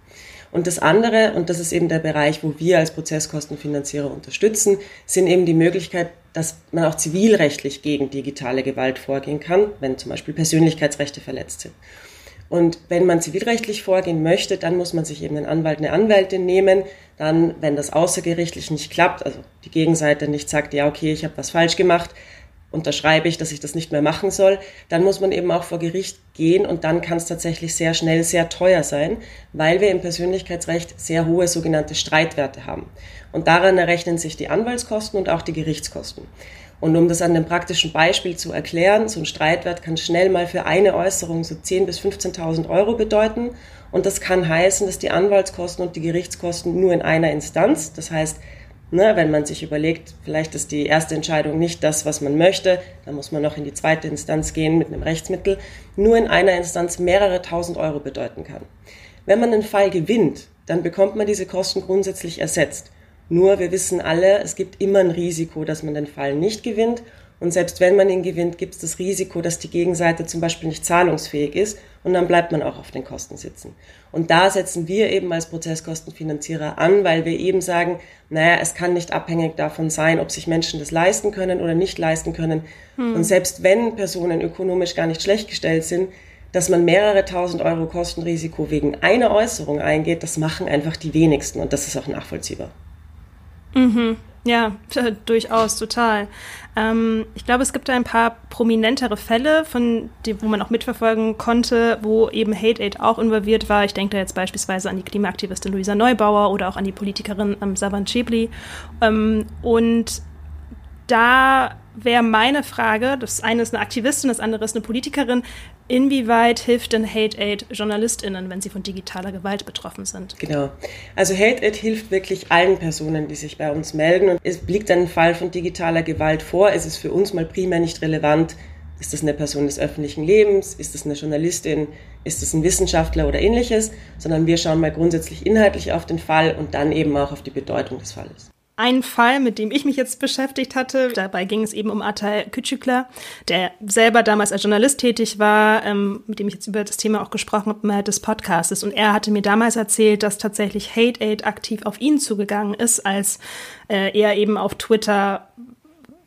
Und das andere, und das ist eben der Bereich, wo wir als Prozesskostenfinanzierer unterstützen, sind eben die Möglichkeit, dass man auch zivilrechtlich gegen digitale Gewalt vorgehen kann, wenn zum Beispiel Persönlichkeitsrechte verletzt sind. Und wenn man zivilrechtlich vorgehen möchte, dann muss man sich eben einen Anwalt, eine Anwältin nehmen. Dann, wenn das außergerichtlich nicht klappt, also die Gegenseite nicht sagt, ja, okay, ich habe was falsch gemacht, unterschreibe ich, dass ich das nicht mehr machen soll, dann muss man eben auch vor Gericht gehen und dann kann es tatsächlich sehr schnell sehr teuer sein, weil wir im Persönlichkeitsrecht sehr hohe sogenannte Streitwerte haben. Und daran errechnen sich die Anwaltskosten und auch die Gerichtskosten. Und um das an dem praktischen Beispiel zu erklären, so ein Streitwert kann schnell mal für eine Äußerung so 10.000 bis 15.000 Euro bedeuten. Und das kann heißen, dass die Anwaltskosten und die Gerichtskosten nur in einer Instanz, das heißt Ne, wenn man sich überlegt, vielleicht ist die erste Entscheidung nicht das, was man möchte, dann muss man noch in die zweite Instanz gehen mit einem Rechtsmittel, nur in einer Instanz mehrere tausend Euro bedeuten kann. Wenn man einen Fall gewinnt, dann bekommt man diese Kosten grundsätzlich ersetzt. Nur wir wissen alle, es gibt immer ein Risiko, dass man den Fall nicht gewinnt und selbst wenn man ihn gewinnt, gibt es das Risiko, dass die Gegenseite zum Beispiel nicht zahlungsfähig ist und dann bleibt man auch auf den Kosten sitzen. Und da setzen wir eben als Prozesskostenfinanzierer an, weil wir eben sagen, naja, es kann nicht abhängig davon sein, ob sich Menschen das leisten können oder nicht leisten können. Hm. Und selbst wenn Personen ökonomisch gar nicht schlecht gestellt sind, dass man mehrere tausend Euro Kostenrisiko wegen einer Äußerung eingeht, das machen einfach die wenigsten und das ist auch nachvollziehbar. Mhm. Ja, durchaus, total. Ähm, ich glaube, es gibt da ein paar prominentere Fälle, von die, wo man auch mitverfolgen konnte, wo eben Hate Aid auch involviert war. Ich denke da jetzt beispielsweise an die Klimaaktivistin Luisa Neubauer oder auch an die Politikerin ähm, Savan Chebli. Ähm, und da wäre meine Frage, das eine ist eine Aktivistin, das andere ist eine Politikerin, inwieweit hilft denn Hate Aid JournalistInnen, wenn sie von digitaler Gewalt betroffen sind? Genau. Also Hate Aid hilft wirklich allen Personen, die sich bei uns melden und es liegt ein Fall von digitaler Gewalt vor. Es ist für uns mal primär nicht relevant, ist das eine Person des öffentlichen Lebens, ist das eine Journalistin, ist das ein Wissenschaftler oder ähnliches, sondern wir schauen mal grundsätzlich inhaltlich auf den Fall und dann eben auch auf die Bedeutung des Falles ein Fall, mit dem ich mich jetzt beschäftigt hatte. Dabei ging es eben um Atay Küçükler, der selber damals als Journalist tätig war, ähm, mit dem ich jetzt über das Thema auch gesprochen habe, innerhalb des Podcasts. Und er hatte mir damals erzählt, dass tatsächlich Hate Aid aktiv auf ihn zugegangen ist, als äh, er eben auf Twitter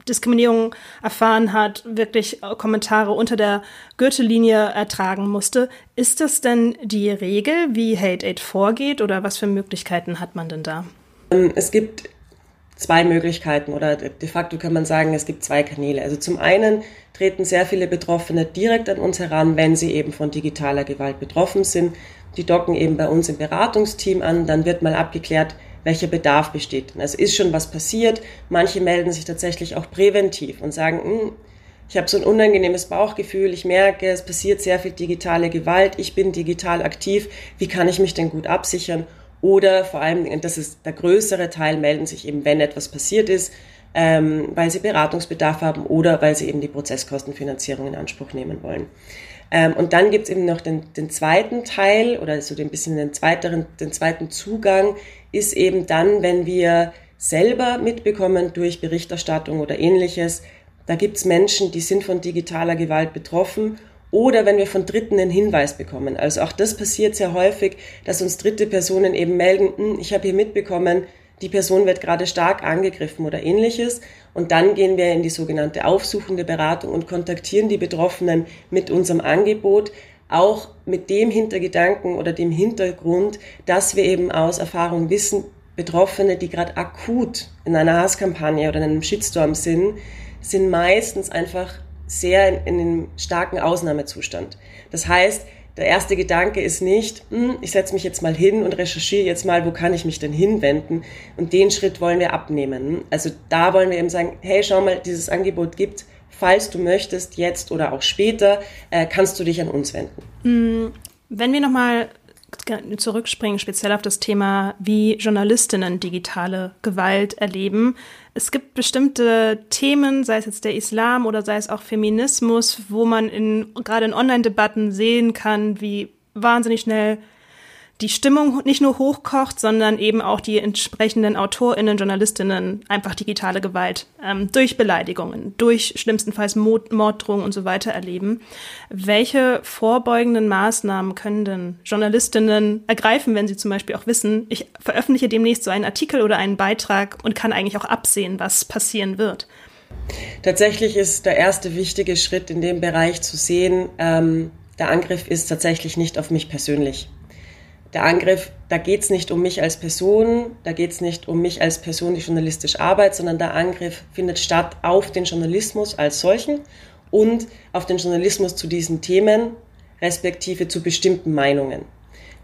Diskriminierung erfahren hat, wirklich Kommentare unter der Gürtellinie ertragen musste. Ist das denn die Regel, wie Hate Aid vorgeht oder was für Möglichkeiten hat man denn da? Ähm, es gibt zwei Möglichkeiten oder de facto kann man sagen, es gibt zwei Kanäle. Also zum einen treten sehr viele Betroffene direkt an uns heran, wenn sie eben von digitaler Gewalt betroffen sind. Die docken eben bei uns im Beratungsteam an, dann wird mal abgeklärt, welcher Bedarf besteht. Also ist schon was passiert. Manche melden sich tatsächlich auch präventiv und sagen, hm, ich habe so ein unangenehmes Bauchgefühl, ich merke, es passiert sehr viel digitale Gewalt, ich bin digital aktiv, wie kann ich mich denn gut absichern? Oder vor allem, das ist der größere Teil, melden sich eben, wenn etwas passiert ist, ähm, weil sie Beratungsbedarf haben oder weil sie eben die Prozesskostenfinanzierung in Anspruch nehmen wollen. Ähm, und dann gibt es eben noch den, den, zweiten Teil oder so ein bisschen den, zweiteren, den zweiten Zugang, ist eben dann, wenn wir selber mitbekommen durch Berichterstattung oder ähnliches, da gibt es Menschen, die sind von digitaler Gewalt betroffen oder wenn wir von Dritten einen Hinweis bekommen. Also auch das passiert sehr häufig, dass uns dritte Personen eben melden, hm, ich habe hier mitbekommen, die Person wird gerade stark angegriffen oder ähnliches. Und dann gehen wir in die sogenannte aufsuchende Beratung und kontaktieren die Betroffenen mit unserem Angebot, auch mit dem Hintergedanken oder dem Hintergrund, dass wir eben aus Erfahrung wissen, Betroffene, die gerade akut in einer Hasskampagne oder in einem Shitstorm sind, sind meistens einfach sehr in, einem starken Ausnahmezustand. Das heißt, der erste Gedanke ist nicht, hm, ich setze mich jetzt mal hin und recherchiere jetzt mal, wo kann ich mich denn hinwenden. Und den Schritt wollen wir abnehmen. Also da wollen wir eben sagen, hey, schau mal, dieses Angebot gibt, falls du möchtest, jetzt oder auch später, äh, kannst du dich an uns wenden. Hm, wenn wir nochmal zurückspringen, speziell auf das Thema, wie Journalistinnen digitale Gewalt erleben. Es gibt bestimmte Themen, sei es jetzt der Islam oder sei es auch Feminismus, wo man in, gerade in Online-Debatten sehen kann, wie wahnsinnig schnell die Stimmung nicht nur hochkocht, sondern eben auch die entsprechenden AutorInnen, JournalistInnen einfach digitale Gewalt ähm, durch Beleidigungen, durch schlimmstenfalls Mord, Morddrohungen und so weiter erleben. Welche vorbeugenden Maßnahmen können denn JournalistInnen ergreifen, wenn sie zum Beispiel auch wissen, ich veröffentliche demnächst so einen Artikel oder einen Beitrag und kann eigentlich auch absehen, was passieren wird? Tatsächlich ist der erste wichtige Schritt in dem Bereich zu sehen, ähm, der Angriff ist tatsächlich nicht auf mich persönlich der Angriff, da geht es nicht um mich als Person, da geht es nicht um mich als Person, die journalistisch arbeitet, sondern der Angriff findet statt auf den Journalismus als solchen und auf den Journalismus zu diesen Themen, respektive zu bestimmten Meinungen.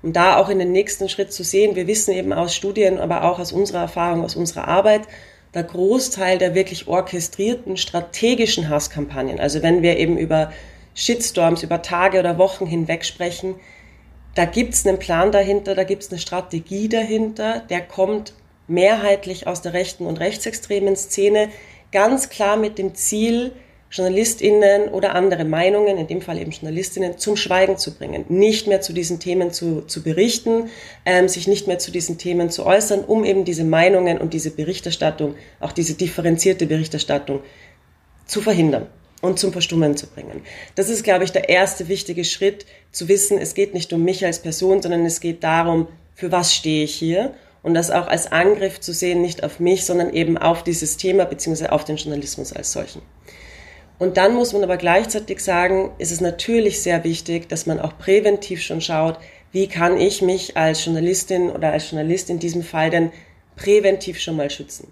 Und da auch in den nächsten Schritt zu sehen, wir wissen eben aus Studien, aber auch aus unserer Erfahrung, aus unserer Arbeit, der Großteil der wirklich orchestrierten strategischen Hasskampagnen, also wenn wir eben über Shitstorms über Tage oder Wochen hinweg sprechen, da gibt es einen Plan dahinter, da gibt es eine Strategie dahinter, der kommt mehrheitlich aus der rechten und rechtsextremen Szene, ganz klar mit dem Ziel, JournalistInnen oder andere Meinungen, in dem Fall eben JournalistInnen, zum Schweigen zu bringen, nicht mehr zu diesen Themen zu, zu berichten, ähm, sich nicht mehr zu diesen Themen zu äußern, um eben diese Meinungen und diese Berichterstattung, auch diese differenzierte Berichterstattung zu verhindern und zum Verstummen zu bringen. Das ist, glaube ich, der erste wichtige Schritt, zu wissen, es geht nicht um mich als Person, sondern es geht darum, für was stehe ich hier und das auch als Angriff zu sehen, nicht auf mich, sondern eben auf dieses Thema beziehungsweise auf den Journalismus als solchen. Und dann muss man aber gleichzeitig sagen, ist es natürlich sehr wichtig, dass man auch präventiv schon schaut, wie kann ich mich als Journalistin oder als Journalist in diesem Fall denn präventiv schon mal schützen.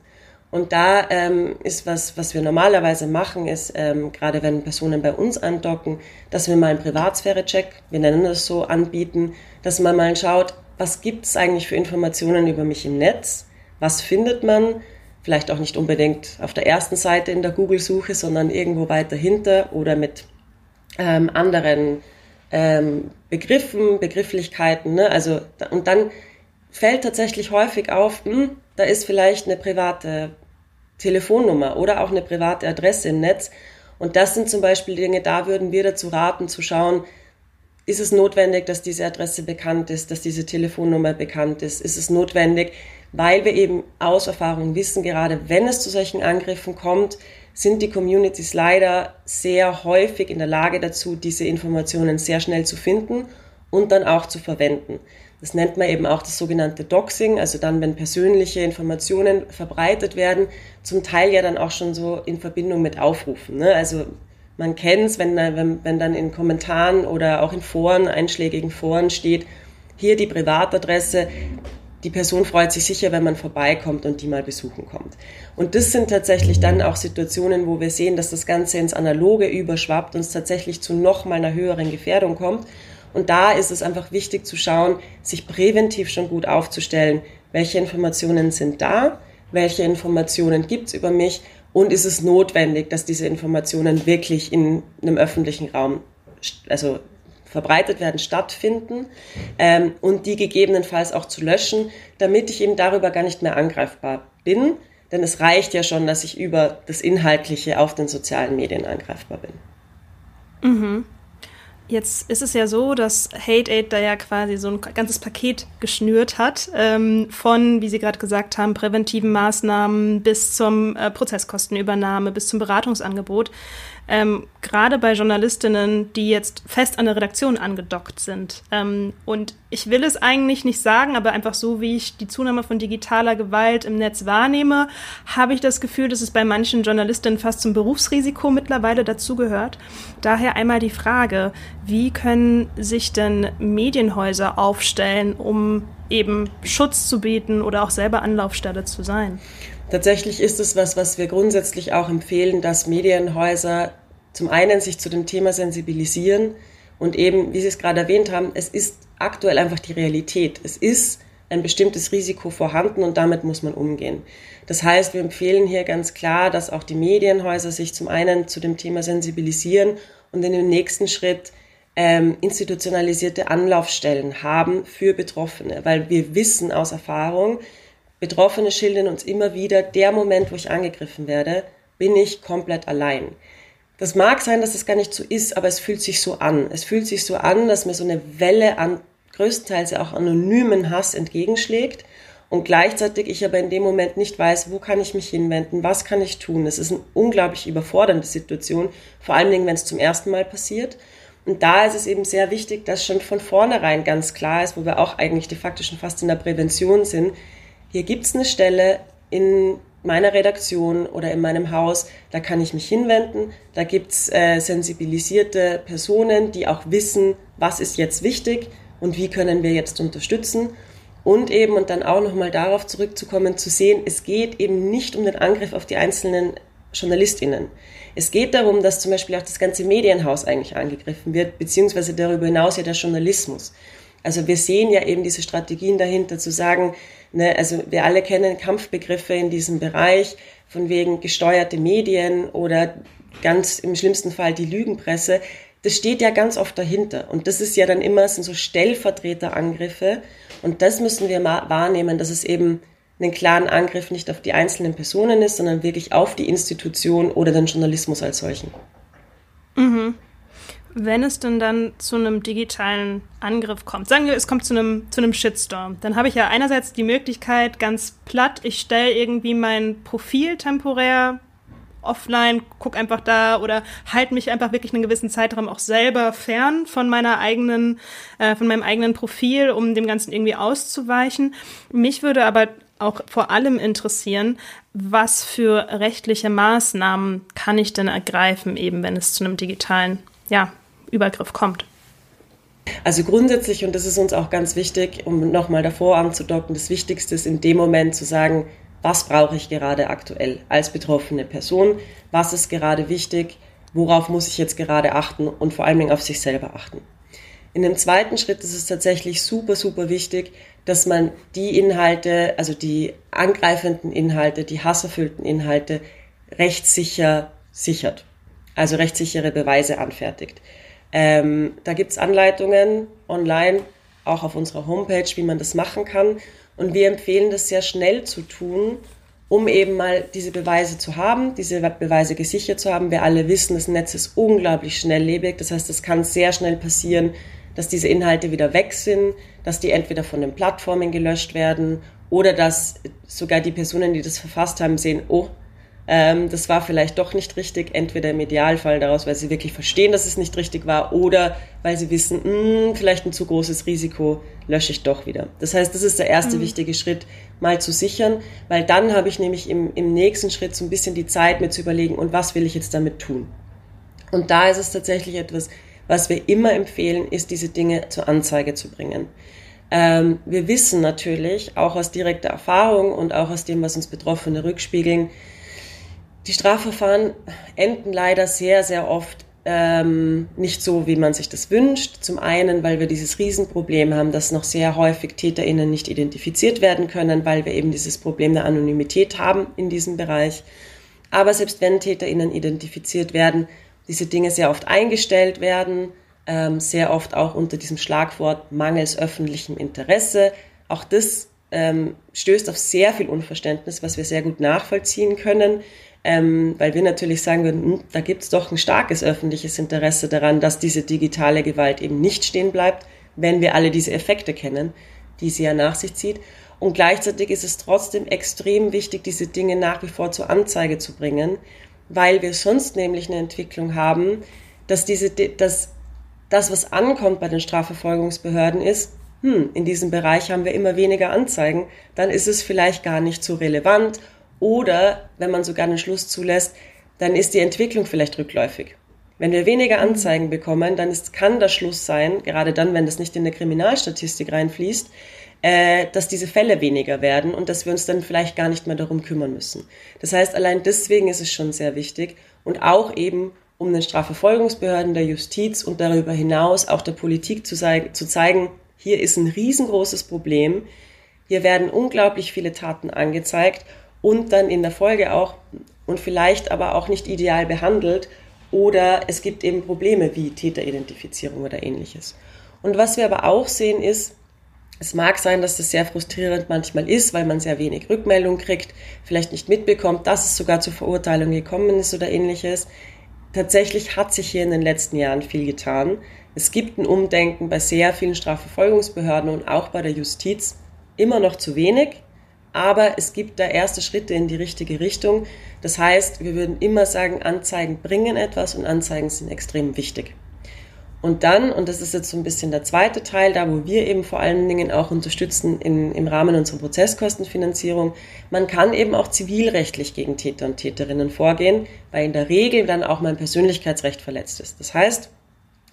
Und da ähm, ist was, was wir normalerweise machen, ist, ähm, gerade wenn Personen bei uns andocken, dass wir mal einen Privatsphäre-Check, wir nennen das so, anbieten, dass man mal schaut, was gibt es eigentlich für Informationen über mich im Netz, was findet man, vielleicht auch nicht unbedingt auf der ersten Seite in der Google-Suche, sondern irgendwo weiter hinter oder mit ähm, anderen ähm, Begriffen, Begrifflichkeiten. Ne? Also, und dann fällt tatsächlich häufig auf, hm, da ist vielleicht eine private Telefonnummer oder auch eine private Adresse im Netz. Und das sind zum Beispiel Dinge, da würden wir dazu raten, zu schauen, ist es notwendig, dass diese Adresse bekannt ist, dass diese Telefonnummer bekannt ist? Ist es notwendig, weil wir eben aus Erfahrung wissen, gerade wenn es zu solchen Angriffen kommt, sind die Communities leider sehr häufig in der Lage dazu, diese Informationen sehr schnell zu finden und dann auch zu verwenden. Das nennt man eben auch das sogenannte Doxing, also dann, wenn persönliche Informationen verbreitet werden, zum Teil ja dann auch schon so in Verbindung mit Aufrufen. Ne? Also man kennt es, wenn, wenn, wenn dann in Kommentaren oder auch in Foren, einschlägigen Foren steht, hier die Privatadresse, die Person freut sich sicher, wenn man vorbeikommt und die mal besuchen kommt. Und das sind tatsächlich dann auch Situationen, wo wir sehen, dass das Ganze ins Analoge überschwappt und es tatsächlich zu noch mal einer höheren Gefährdung kommt. Und da ist es einfach wichtig zu schauen, sich präventiv schon gut aufzustellen, welche Informationen sind da, welche Informationen gibt es über mich und ist es notwendig, dass diese Informationen wirklich in einem öffentlichen Raum, also verbreitet werden, stattfinden ähm, und die gegebenenfalls auch zu löschen, damit ich eben darüber gar nicht mehr angreifbar bin. Denn es reicht ja schon, dass ich über das Inhaltliche auf den sozialen Medien angreifbar bin. Mhm. Jetzt ist es ja so, dass Hate Aid da ja quasi so ein ganzes Paket geschnürt hat, ähm, von, wie Sie gerade gesagt haben, präventiven Maßnahmen bis zum äh, Prozesskostenübernahme, bis zum Beratungsangebot ähm, gerade bei Journalistinnen, die jetzt fest an der Redaktion angedockt sind. Ähm, und ich will es eigentlich nicht sagen, aber einfach so, wie ich die Zunahme von digitaler Gewalt im Netz wahrnehme, habe ich das Gefühl, dass es bei manchen Journalistinnen fast zum Berufsrisiko mittlerweile dazugehört. Daher einmal die Frage, wie können sich denn Medienhäuser aufstellen, um eben Schutz zu bieten oder auch selber Anlaufstelle zu sein? Tatsächlich ist es was, was wir grundsätzlich auch empfehlen, dass Medienhäuser zum einen sich zu dem Thema sensibilisieren und eben, wie Sie es gerade erwähnt haben, es ist aktuell einfach die Realität. Es ist ein bestimmtes Risiko vorhanden und damit muss man umgehen. Das heißt, wir empfehlen hier ganz klar, dass auch die Medienhäuser sich zum einen zu dem Thema sensibilisieren und in dem nächsten Schritt ähm, institutionalisierte Anlaufstellen haben für Betroffene, weil wir wissen aus Erfahrung, Betroffene schildern uns immer wieder, der Moment, wo ich angegriffen werde, bin ich komplett allein. Das mag sein, dass es gar nicht so ist, aber es fühlt sich so an. Es fühlt sich so an, dass mir so eine Welle an größtenteils auch anonymen Hass entgegenschlägt und gleichzeitig ich aber in dem Moment nicht weiß, wo kann ich mich hinwenden, was kann ich tun. Es ist eine unglaublich überfordernde Situation, vor allen Dingen, wenn es zum ersten Mal passiert. Und da ist es eben sehr wichtig, dass schon von vornherein ganz klar ist, wo wir auch eigentlich de facto schon fast in der Prävention sind. Hier gibt es eine Stelle in meiner Redaktion oder in meinem Haus, da kann ich mich hinwenden. Da gibt's äh, sensibilisierte Personen, die auch wissen, was ist jetzt wichtig und wie können wir jetzt unterstützen. Und eben, und dann auch nochmal darauf zurückzukommen, zu sehen, es geht eben nicht um den Angriff auf die einzelnen JournalistInnen. Es geht darum, dass zum Beispiel auch das ganze Medienhaus eigentlich angegriffen wird, beziehungsweise darüber hinaus ja der Journalismus. Also wir sehen ja eben diese Strategien dahinter zu sagen, ne, also wir alle kennen Kampfbegriffe in diesem Bereich, von wegen gesteuerte Medien oder ganz im schlimmsten Fall die Lügenpresse. Das steht ja ganz oft dahinter. Und das ist ja dann immer, sind so Stellvertreterangriffe. Und das müssen wir wahrnehmen, dass es eben einen klaren Angriff nicht auf die einzelnen Personen ist, sondern wirklich auf die Institution oder den Journalismus als solchen. Mhm. Wenn es denn dann zu einem digitalen Angriff kommt, sagen wir, es kommt zu einem, zu einem Shitstorm, dann habe ich ja einerseits die Möglichkeit, ganz platt, ich stelle irgendwie mein Profil temporär offline, guck einfach da oder halte mich einfach wirklich einen gewissen Zeitraum auch selber fern von meiner eigenen, äh, von meinem eigenen Profil, um dem Ganzen irgendwie auszuweichen. Mich würde aber auch vor allem interessieren, was für rechtliche Maßnahmen kann ich denn ergreifen, eben wenn es zu einem digitalen ja, Übergriff kommt? Also grundsätzlich, und das ist uns auch ganz wichtig, um nochmal davor anzudocken, das Wichtigste ist in dem Moment zu sagen, was brauche ich gerade aktuell als betroffene Person, was ist gerade wichtig, worauf muss ich jetzt gerade achten und vor allen Dingen auf sich selber achten. In dem zweiten Schritt ist es tatsächlich super, super wichtig, dass man die Inhalte, also die angreifenden Inhalte, die hasserfüllten Inhalte rechtssicher sichert, also rechtssichere Beweise anfertigt. Ähm, da gibt's Anleitungen online, auch auf unserer Homepage, wie man das machen kann. Und wir empfehlen das sehr schnell zu tun, um eben mal diese Beweise zu haben, diese Beweise gesichert zu haben. Wir alle wissen, das Netz ist unglaublich schnelllebig. Das heißt, es kann sehr schnell passieren, dass diese Inhalte wieder weg sind, dass die entweder von den Plattformen gelöscht werden oder dass sogar die Personen, die das verfasst haben, sehen, oh, ähm, das war vielleicht doch nicht richtig, entweder im Idealfall daraus, weil sie wirklich verstehen, dass es nicht richtig war, oder weil sie wissen, mh, hm, vielleicht ein zu großes Risiko, lösche ich doch wieder. Das heißt, das ist der erste mhm. wichtige Schritt, mal zu sichern, weil dann habe ich nämlich im, im nächsten Schritt so ein bisschen die Zeit, mir zu überlegen, und was will ich jetzt damit tun? Und da ist es tatsächlich etwas was wir immer empfehlen, ist, diese Dinge zur Anzeige zu bringen. Ähm, wir wissen natürlich, auch aus direkter Erfahrung und auch aus dem, was uns Betroffene rückspiegeln, die Strafverfahren enden leider sehr, sehr oft ähm, nicht so, wie man sich das wünscht. Zum einen, weil wir dieses Riesenproblem haben, dass noch sehr häufig TäterInnen nicht identifiziert werden können, weil wir eben dieses Problem der Anonymität haben in diesem Bereich. Aber selbst wenn TäterInnen identifiziert werden, diese Dinge sehr oft eingestellt werden, ähm, sehr oft auch unter diesem Schlagwort mangels öffentlichem Interesse. Auch das ähm, stößt auf sehr viel Unverständnis, was wir sehr gut nachvollziehen können, ähm, weil wir natürlich sagen würden, hm, da gibt es doch ein starkes öffentliches Interesse daran, dass diese digitale Gewalt eben nicht stehen bleibt, wenn wir alle diese Effekte kennen, die sie ja nach sich zieht. Und gleichzeitig ist es trotzdem extrem wichtig, diese Dinge nach wie vor zur Anzeige zu bringen, weil wir sonst nämlich eine Entwicklung haben, dass diese, dass das, was ankommt bei den Strafverfolgungsbehörden ist, hm, in diesem Bereich haben wir immer weniger Anzeigen, dann ist es vielleicht gar nicht so relevant oder wenn man sogar einen Schluss zulässt, dann ist die Entwicklung vielleicht rückläufig. Wenn wir weniger Anzeigen bekommen, dann ist, kann der Schluss sein, gerade dann, wenn das nicht in eine Kriminalstatistik reinfließt, äh, dass diese Fälle weniger werden und dass wir uns dann vielleicht gar nicht mehr darum kümmern müssen. Das heißt, allein deswegen ist es schon sehr wichtig und auch eben, um den Strafverfolgungsbehörden, der Justiz und darüber hinaus auch der Politik zu, zu zeigen, hier ist ein riesengroßes Problem, hier werden unglaublich viele Taten angezeigt und dann in der Folge auch und vielleicht aber auch nicht ideal behandelt oder es gibt eben Probleme wie Täteridentifizierung oder ähnliches. Und was wir aber auch sehen ist, es mag sein, dass das sehr frustrierend manchmal ist, weil man sehr wenig Rückmeldung kriegt, vielleicht nicht mitbekommt, dass es sogar zu Verurteilungen gekommen ist oder ähnliches. Tatsächlich hat sich hier in den letzten Jahren viel getan. Es gibt ein Umdenken bei sehr vielen Strafverfolgungsbehörden und auch bei der Justiz. Immer noch zu wenig, aber es gibt da erste Schritte in die richtige Richtung. Das heißt, wir würden immer sagen, Anzeigen bringen etwas und Anzeigen sind extrem wichtig. Und dann, und das ist jetzt so ein bisschen der zweite Teil, da wo wir eben vor allen Dingen auch unterstützen in, im Rahmen unserer Prozesskostenfinanzierung, man kann eben auch zivilrechtlich gegen Täter und Täterinnen vorgehen, weil in der Regel dann auch mein Persönlichkeitsrecht verletzt ist. Das heißt,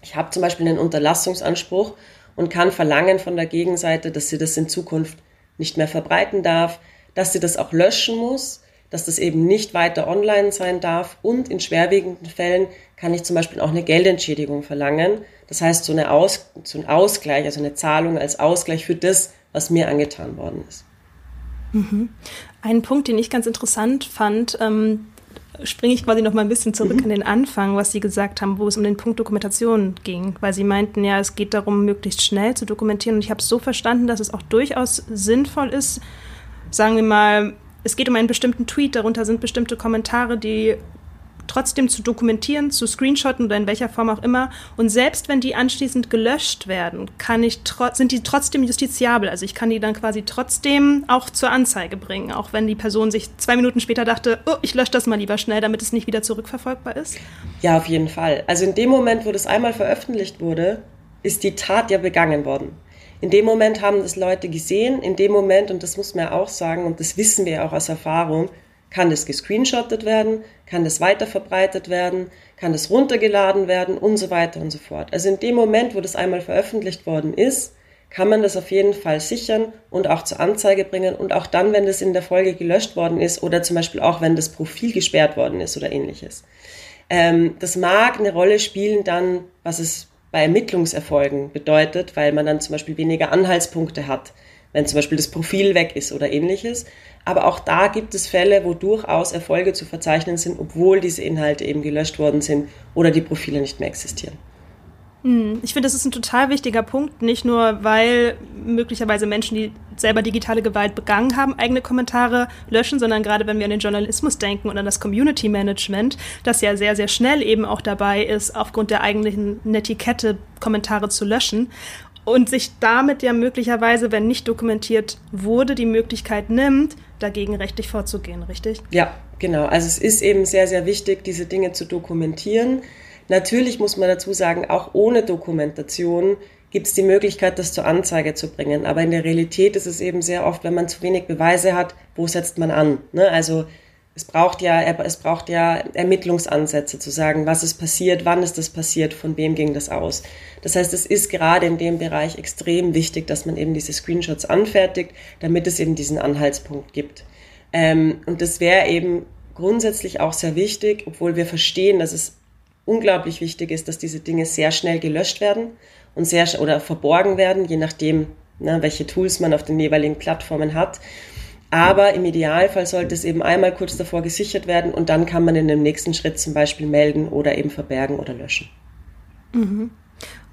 ich habe zum Beispiel einen Unterlassungsanspruch und kann verlangen von der Gegenseite, dass sie das in Zukunft nicht mehr verbreiten darf, dass sie das auch löschen muss, dass das eben nicht weiter online sein darf und in schwerwiegenden Fällen kann ich zum Beispiel auch eine Geldentschädigung verlangen. Das heißt, so, eine Aus, so ein Ausgleich, also eine Zahlung als Ausgleich für das, was mir angetan worden ist. Mhm. Ein Punkt, den ich ganz interessant fand, ähm, springe ich quasi noch mal ein bisschen zurück mhm. an den Anfang, was Sie gesagt haben, wo es um den Punkt Dokumentation ging, weil Sie meinten ja, es geht darum, möglichst schnell zu dokumentieren. Und ich habe es so verstanden, dass es auch durchaus sinnvoll ist, sagen wir mal, es geht um einen bestimmten Tweet, darunter sind bestimmte Kommentare, die trotzdem zu dokumentieren, zu screenshotten oder in welcher Form auch immer. Und selbst wenn die anschließend gelöscht werden, kann ich sind die trotzdem justiziabel. Also ich kann die dann quasi trotzdem auch zur Anzeige bringen, auch wenn die Person sich zwei Minuten später dachte, oh, ich lösche das mal lieber schnell, damit es nicht wieder zurückverfolgbar ist. Ja, auf jeden Fall. Also in dem Moment, wo das einmal veröffentlicht wurde, ist die Tat ja begangen worden. In dem Moment haben das Leute gesehen, in dem Moment, und das muss man ja auch sagen, und das wissen wir ja auch aus Erfahrung, kann das gescreenshottet werden, kann das weiterverbreitet werden, kann das runtergeladen werden und so weiter und so fort. Also in dem Moment, wo das einmal veröffentlicht worden ist, kann man das auf jeden Fall sichern und auch zur Anzeige bringen und auch dann, wenn das in der Folge gelöscht worden ist oder zum Beispiel auch, wenn das Profil gesperrt worden ist oder ähnliches. Ähm, das mag eine Rolle spielen dann, was es bei Ermittlungserfolgen bedeutet, weil man dann zum Beispiel weniger Anhaltspunkte hat, wenn zum Beispiel das Profil weg ist oder ähnliches. Aber auch da gibt es Fälle, wo durchaus Erfolge zu verzeichnen sind, obwohl diese Inhalte eben gelöscht worden sind oder die Profile nicht mehr existieren. Hm, ich finde, das ist ein total wichtiger Punkt, nicht nur, weil möglicherweise Menschen, die selber digitale Gewalt begangen haben, eigene Kommentare löschen, sondern gerade wenn wir an den Journalismus denken und an das Community Management, das ja sehr, sehr schnell eben auch dabei ist, aufgrund der eigentlichen Netiquette Kommentare zu löschen und sich damit ja möglicherweise, wenn nicht dokumentiert wurde, die Möglichkeit nimmt, dagegen rechtlich vorzugehen, richtig? Ja, genau. Also es ist eben sehr, sehr wichtig, diese Dinge zu dokumentieren. Natürlich muss man dazu sagen, auch ohne Dokumentation gibt es die Möglichkeit, das zur Anzeige zu bringen. Aber in der Realität ist es eben sehr oft, wenn man zu wenig Beweise hat, wo setzt man an? Ne? Also es braucht ja, es braucht ja Ermittlungsansätze zu sagen, was ist passiert, wann ist das passiert, von wem ging das aus. Das heißt, es ist gerade in dem Bereich extrem wichtig, dass man eben diese Screenshots anfertigt, damit es eben diesen Anhaltspunkt gibt. Ähm, und das wäre eben grundsätzlich auch sehr wichtig, obwohl wir verstehen, dass es unglaublich wichtig ist, dass diese Dinge sehr schnell gelöscht werden und sehr oder verborgen werden, je nachdem, ne, welche Tools man auf den jeweiligen Plattformen hat. Aber im Idealfall sollte es eben einmal kurz davor gesichert werden und dann kann man in dem nächsten Schritt zum Beispiel melden oder eben verbergen oder löschen. Mhm.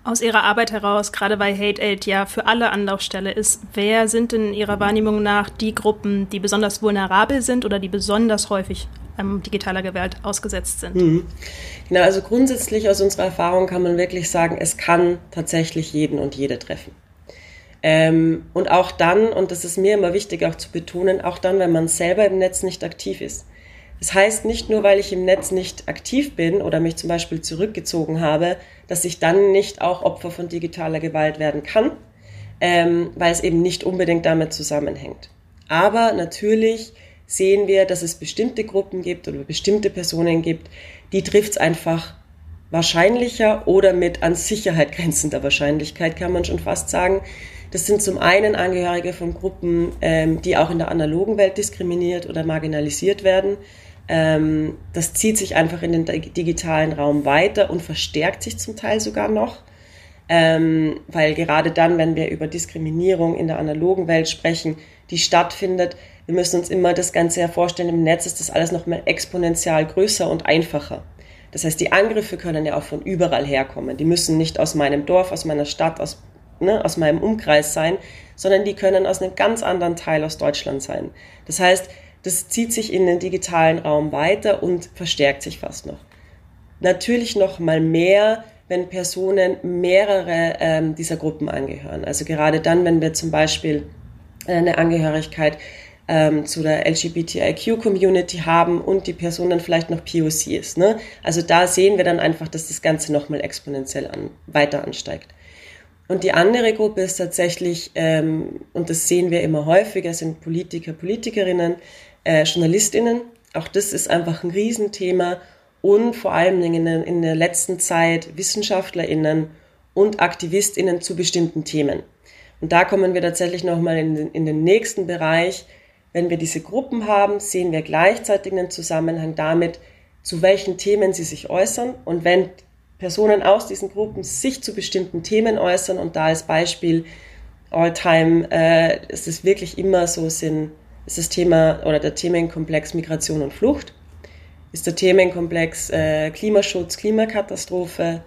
Aus Ihrer Arbeit heraus, gerade bei Hate Aid ja für alle Anlaufstelle ist, wer sind in Ihrer Wahrnehmung nach die Gruppen, die besonders vulnerabel sind oder die besonders häufig ähm, digitaler Gewalt ausgesetzt sind? Mhm. Genau, also grundsätzlich aus unserer Erfahrung kann man wirklich sagen, es kann tatsächlich jeden und jede treffen. Ähm, und auch dann, und das ist mir immer wichtig auch zu betonen, auch dann, wenn man selber im Netz nicht aktiv ist. Das heißt nicht nur, weil ich im Netz nicht aktiv bin oder mich zum Beispiel zurückgezogen habe, dass ich dann nicht auch Opfer von digitaler Gewalt werden kann, ähm, weil es eben nicht unbedingt damit zusammenhängt. Aber natürlich sehen wir, dass es bestimmte Gruppen gibt oder bestimmte Personen gibt, die trifft es einfach wahrscheinlicher oder mit an Sicherheit grenzender Wahrscheinlichkeit, kann man schon fast sagen, das sind zum einen Angehörige von Gruppen, ähm, die auch in der analogen Welt diskriminiert oder marginalisiert werden. Ähm, das zieht sich einfach in den digitalen Raum weiter und verstärkt sich zum Teil sogar noch. Ähm, weil gerade dann, wenn wir über Diskriminierung in der analogen Welt sprechen, die stattfindet, wir müssen uns immer das Ganze ja vorstellen, im Netz ist das alles noch exponentiell größer und einfacher. Das heißt, die Angriffe können ja auch von überall herkommen. Die müssen nicht aus meinem Dorf, aus meiner Stadt, aus, ne, aus meinem Umkreis sein, sondern die können aus einem ganz anderen Teil aus Deutschland sein. Das heißt, das zieht sich in den digitalen Raum weiter und verstärkt sich fast noch. Natürlich noch mal mehr, wenn Personen mehrere ähm, dieser Gruppen angehören. Also gerade dann, wenn wir zum Beispiel eine Angehörigkeit ähm, zu der LGBTIQ-Community haben und die Person dann vielleicht noch POC ist. Ne? Also da sehen wir dann einfach, dass das Ganze nochmal exponentiell an, weiter ansteigt. Und die andere Gruppe ist tatsächlich, ähm, und das sehen wir immer häufiger, sind Politiker, Politikerinnen, äh, JournalistInnen. Auch das ist einfach ein Riesenthema und vor Dingen in, in der letzten Zeit WissenschaftlerInnen und AktivistInnen zu bestimmten Themen. Und da kommen wir tatsächlich nochmal in, in den nächsten Bereich. Wenn wir diese Gruppen haben, sehen wir gleichzeitig einen Zusammenhang damit, zu welchen Themen sie sich äußern. Und wenn Personen aus diesen Gruppen sich zu bestimmten Themen äußern und da als Beispiel Alltime äh, ist es wirklich immer so sind ist das Thema oder der Themenkomplex Migration und Flucht, ist der Themenkomplex äh, Klimaschutz, Klimakatastrophe,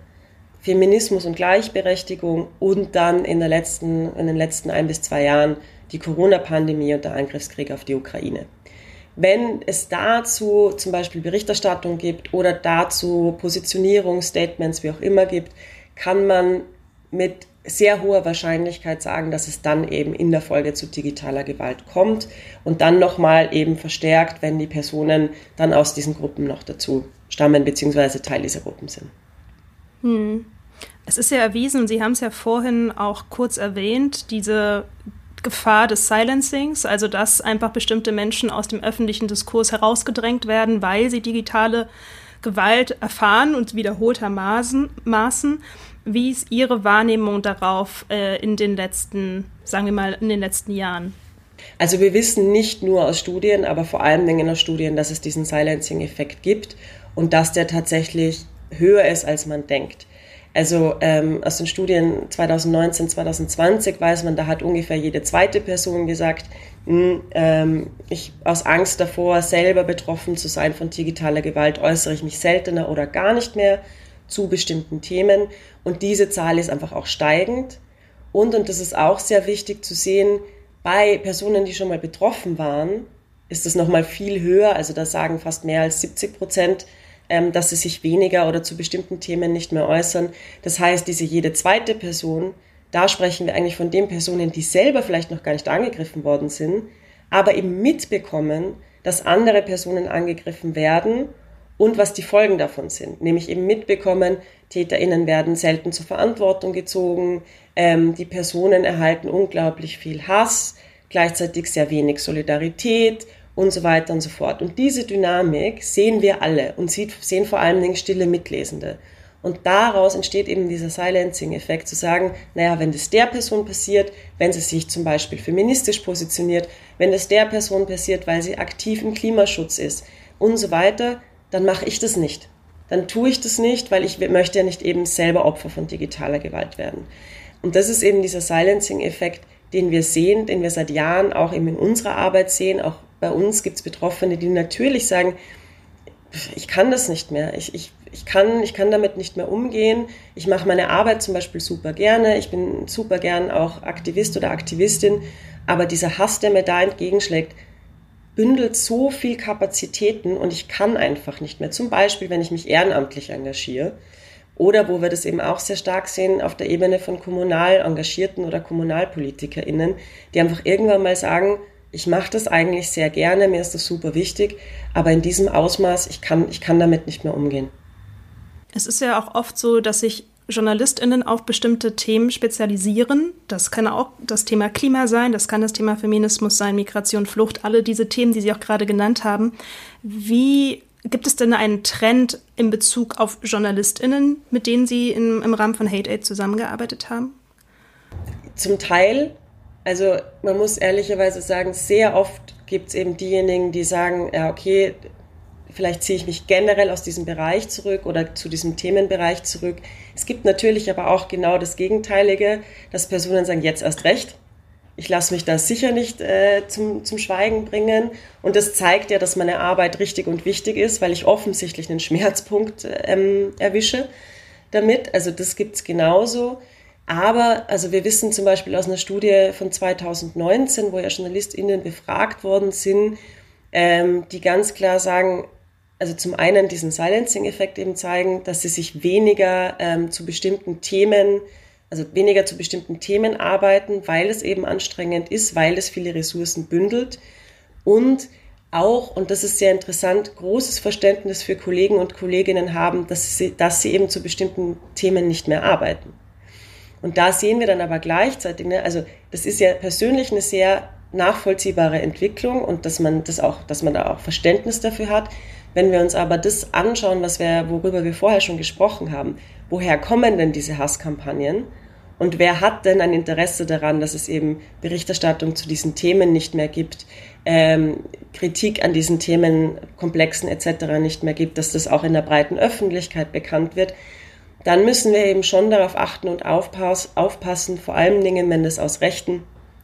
Feminismus und Gleichberechtigung und dann in, der letzten, in den letzten ein bis zwei Jahren die Corona-Pandemie und der Angriffskrieg auf die Ukraine. Wenn es dazu zum Beispiel Berichterstattung gibt oder dazu Positionierung, Statements, wie auch immer gibt, kann man mit sehr hoher Wahrscheinlichkeit sagen, dass es dann eben in der Folge zu digitaler Gewalt kommt und dann nochmal eben verstärkt, wenn die Personen dann aus diesen Gruppen noch dazu stammen bzw. Teil dieser Gruppen sind. Hm. Es ist ja erwiesen, Sie haben es ja vorhin auch kurz erwähnt, diese Gefahr des Silencings, also dass einfach bestimmte Menschen aus dem öffentlichen Diskurs herausgedrängt werden, weil sie digitale Gewalt erfahren und wiederholtermaßen. Maßen. Wie ist Ihre Wahrnehmung darauf äh, in den letzten, sagen wir mal, in den letzten Jahren? Also wir wissen nicht nur aus Studien, aber vor allen Dingen aus Studien, dass es diesen Silencing-Effekt gibt und dass der tatsächlich höher ist, als man denkt. Also ähm, aus den Studien 2019, 2020 weiß man, da hat ungefähr jede zweite Person gesagt, hm, ähm, ich aus Angst davor, selber betroffen zu sein von digitaler Gewalt, äußere ich mich seltener oder gar nicht mehr zu bestimmten Themen. Und diese Zahl ist einfach auch steigend. Und, und das ist auch sehr wichtig zu sehen, bei Personen, die schon mal betroffen waren, ist das nochmal viel höher. Also da sagen fast mehr als 70 Prozent, ähm, dass sie sich weniger oder zu bestimmten Themen nicht mehr äußern. Das heißt, diese jede zweite Person, da sprechen wir eigentlich von den Personen, die selber vielleicht noch gar nicht angegriffen worden sind, aber eben mitbekommen, dass andere Personen angegriffen werden und was die Folgen davon sind. Nämlich eben mitbekommen, TäterInnen werden selten zur Verantwortung gezogen, ähm, die Personen erhalten unglaublich viel Hass, gleichzeitig sehr wenig Solidarität und so weiter und so fort. Und diese Dynamik sehen wir alle und sehen vor allen Dingen stille Mitlesende. Und daraus entsteht eben dieser Silencing-Effekt, zu sagen, naja, wenn das der Person passiert, wenn sie sich zum Beispiel feministisch positioniert, wenn das der Person passiert, weil sie aktiv im Klimaschutz ist und so weiter, dann mache ich das nicht. Dann tue ich das nicht, weil ich möchte ja nicht eben selber Opfer von digitaler Gewalt werden. Und das ist eben dieser Silencing-Effekt, den wir sehen, den wir seit Jahren auch eben in unserer Arbeit sehen. Auch bei uns gibt es Betroffene, die natürlich sagen, ich kann das nicht mehr. Ich, ich, ich, kann, ich kann damit nicht mehr umgehen. Ich mache meine Arbeit zum Beispiel super gerne. Ich bin super gern auch Aktivist oder Aktivistin. Aber dieser Hass, der mir da entgegenschlägt, bündelt so viel Kapazitäten und ich kann einfach nicht mehr. Zum Beispiel, wenn ich mich ehrenamtlich engagiere oder wo wir das eben auch sehr stark sehen auf der Ebene von kommunal Engagierten oder KommunalpolitikerInnen, die einfach irgendwann mal sagen, ich mache das eigentlich sehr gerne, mir ist das super wichtig, aber in diesem Ausmaß, ich kann, ich kann damit nicht mehr umgehen. Es ist ja auch oft so, dass sich JournalistInnen auf bestimmte Themen spezialisieren. Das kann auch das Thema Klima sein, das kann das Thema Feminismus sein, Migration, Flucht, alle diese Themen, die Sie auch gerade genannt haben. Wie gibt es denn einen Trend in Bezug auf JournalistInnen, mit denen Sie im, im Rahmen von Hate Aid zusammengearbeitet haben? Zum Teil. Also man muss ehrlicherweise sagen, sehr oft gibt es eben diejenigen, die sagen, ja, okay, vielleicht ziehe ich mich generell aus diesem Bereich zurück oder zu diesem Themenbereich zurück. Es gibt natürlich aber auch genau das Gegenteilige, dass Personen sagen, jetzt erst recht. Ich lasse mich da sicher nicht äh, zum, zum Schweigen bringen. Und das zeigt ja, dass meine Arbeit richtig und wichtig ist, weil ich offensichtlich einen Schmerzpunkt ähm, erwische damit. Also das gibt's genauso. Aber, also wir wissen zum Beispiel aus einer Studie von 2019, wo ja JournalistInnen befragt worden sind, ähm, die ganz klar sagen, also zum einen diesen Silencing-Effekt eben zeigen, dass sie sich weniger ähm, zu bestimmten Themen, also weniger zu bestimmten Themen arbeiten, weil es eben anstrengend ist, weil es viele Ressourcen bündelt und auch, und das ist sehr interessant, großes Verständnis für Kollegen und Kolleginnen haben, dass sie, dass sie eben zu bestimmten Themen nicht mehr arbeiten. Und da sehen wir dann aber gleichzeitig, ne, also das ist ja persönlich eine sehr nachvollziehbare Entwicklung und dass man das auch, dass man da auch Verständnis dafür hat. Wenn wir uns aber das anschauen, was wir, worüber wir vorher schon gesprochen haben, woher kommen denn diese Hasskampagnen? Und wer hat denn ein Interesse daran, dass es eben Berichterstattung zu diesen Themen nicht mehr gibt, ähm, Kritik an diesen Themenkomplexen etc. nicht mehr gibt, dass das auch in der breiten Öffentlichkeit bekannt wird? Dann müssen wir eben schon darauf achten und aufpass aufpassen, vor allen Dingen, wenn das aus rechten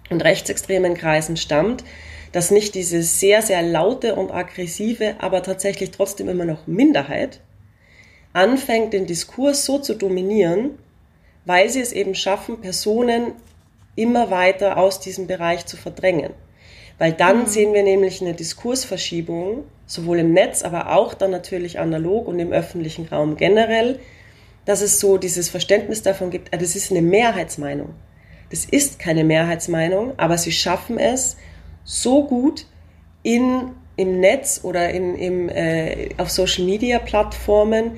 und rechtsextremen Kreisen stammt, dass nicht diese sehr, sehr laute und aggressive, aber tatsächlich trotzdem immer noch Minderheit anfängt, den Diskurs so zu dominieren, weil sie es eben schaffen, Personen immer weiter aus diesem Bereich zu verdrängen. Weil dann mhm. sehen wir nämlich eine Diskursverschiebung, sowohl im Netz, aber auch dann natürlich analog und im öffentlichen Raum generell, dass es so dieses Verständnis davon gibt, ah, das ist eine Mehrheitsmeinung. Das ist keine Mehrheitsmeinung, aber sie schaffen es so gut in, im Netz oder in, im, äh, auf Social-Media-Plattformen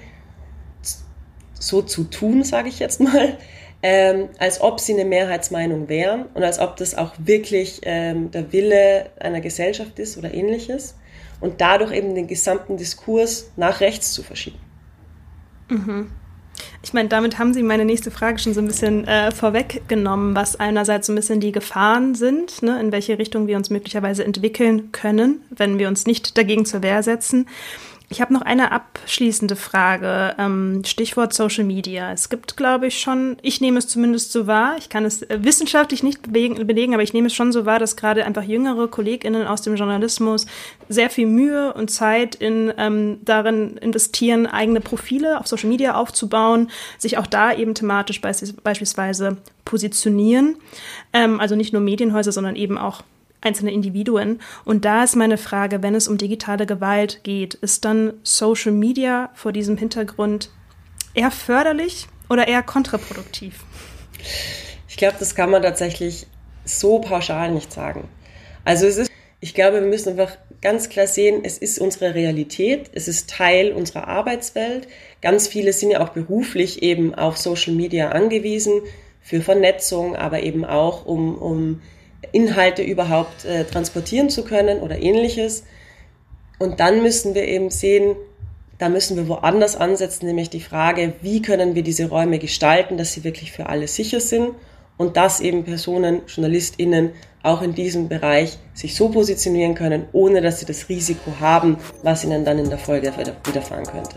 so zu tun, sage ich jetzt mal, ähm, als ob sie eine Mehrheitsmeinung wären und als ob das auch wirklich ähm, der Wille einer Gesellschaft ist oder ähnliches und dadurch eben den gesamten Diskurs nach rechts zu verschieben. Mhm. Ich meine, damit haben Sie meine nächste Frage schon so ein bisschen äh, vorweggenommen, was einerseits so ein bisschen die Gefahren sind, ne, in welche Richtung wir uns möglicherweise entwickeln können, wenn wir uns nicht dagegen zur Wehr setzen. Ich habe noch eine abschließende Frage. Ähm, Stichwort Social Media. Es gibt, glaube ich, schon, ich nehme es zumindest so wahr, ich kann es äh, wissenschaftlich nicht belegen, aber ich nehme es schon so wahr, dass gerade einfach jüngere KollegInnen aus dem Journalismus sehr viel Mühe und Zeit in, ähm, darin investieren, eigene Profile auf Social Media aufzubauen, sich auch da eben thematisch beispielsweise positionieren. Ähm, also nicht nur Medienhäuser, sondern eben auch einzelne Individuen. Und da ist meine Frage, wenn es um digitale Gewalt geht, ist dann Social Media vor diesem Hintergrund eher förderlich oder eher kontraproduktiv? Ich glaube, das kann man tatsächlich so pauschal nicht sagen. Also es ist, ich glaube, wir müssen einfach ganz klar sehen, es ist unsere Realität, es ist Teil unserer Arbeitswelt. Ganz viele sind ja auch beruflich eben auf Social Media angewiesen für Vernetzung, aber eben auch um, um Inhalte überhaupt äh, transportieren zu können oder ähnliches. Und dann müssen wir eben sehen, da müssen wir woanders ansetzen, nämlich die Frage, wie können wir diese Räume gestalten, dass sie wirklich für alle sicher sind und dass eben Personen, JournalistInnen auch in diesem Bereich sich so positionieren können, ohne dass sie das Risiko haben, was ihnen dann in der Folge widerfahren könnte.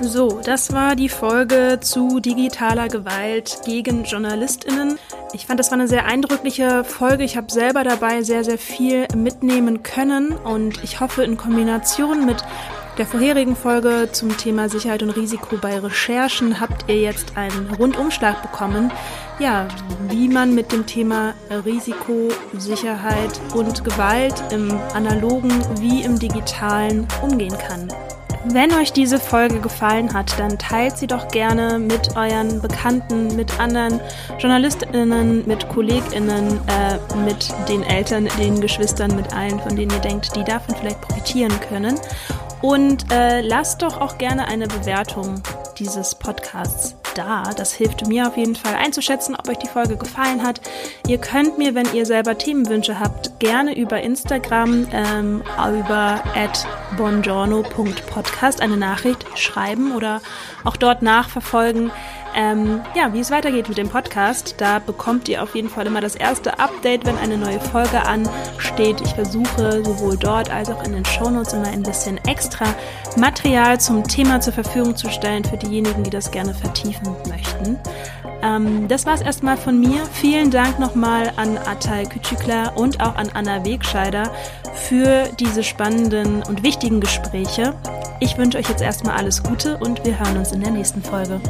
So, das war die Folge zu digitaler Gewalt gegen JournalistInnen. Ich fand, das war eine sehr eindrückliche Folge. Ich habe selber dabei sehr, sehr viel mitnehmen können und ich hoffe, in Kombination mit der vorherigen Folge zum Thema Sicherheit und Risiko bei Recherchen habt ihr jetzt einen Rundumschlag bekommen, ja, wie man mit dem Thema Risiko, Sicherheit und Gewalt im analogen wie im digitalen umgehen kann. Wenn euch diese Folge gefallen hat, dann teilt sie doch gerne mit euren Bekannten, mit anderen JournalistInnen, mit KollegInnen, äh, mit den Eltern, den Geschwistern, mit allen, von denen ihr denkt, die davon vielleicht profitieren können. Und äh, lasst doch auch gerne eine Bewertung dieses Podcasts da. Das hilft mir auf jeden Fall einzuschätzen, ob euch die Folge gefallen hat. Ihr könnt mir, wenn ihr selber Themenwünsche habt, gerne über Instagram ähm, über bongiorno.podcast eine Nachricht schreiben oder auch dort nachverfolgen. Ähm, ja, wie es weitergeht mit dem Podcast, da bekommt ihr auf jeden Fall immer das erste Update, wenn eine neue Folge ansteht. Ich versuche sowohl dort als auch in den Shownotes immer ein bisschen extra Material zum Thema zur Verfügung zu stellen für diejenigen, die das gerne vertiefen möchten. Ähm, das war es erstmal von mir. Vielen Dank nochmal an Atay Küçükler und auch an Anna Wegscheider für diese spannenden und wichtigen Gespräche. Ich wünsche euch jetzt erstmal alles Gute und wir hören uns in der nächsten Folge.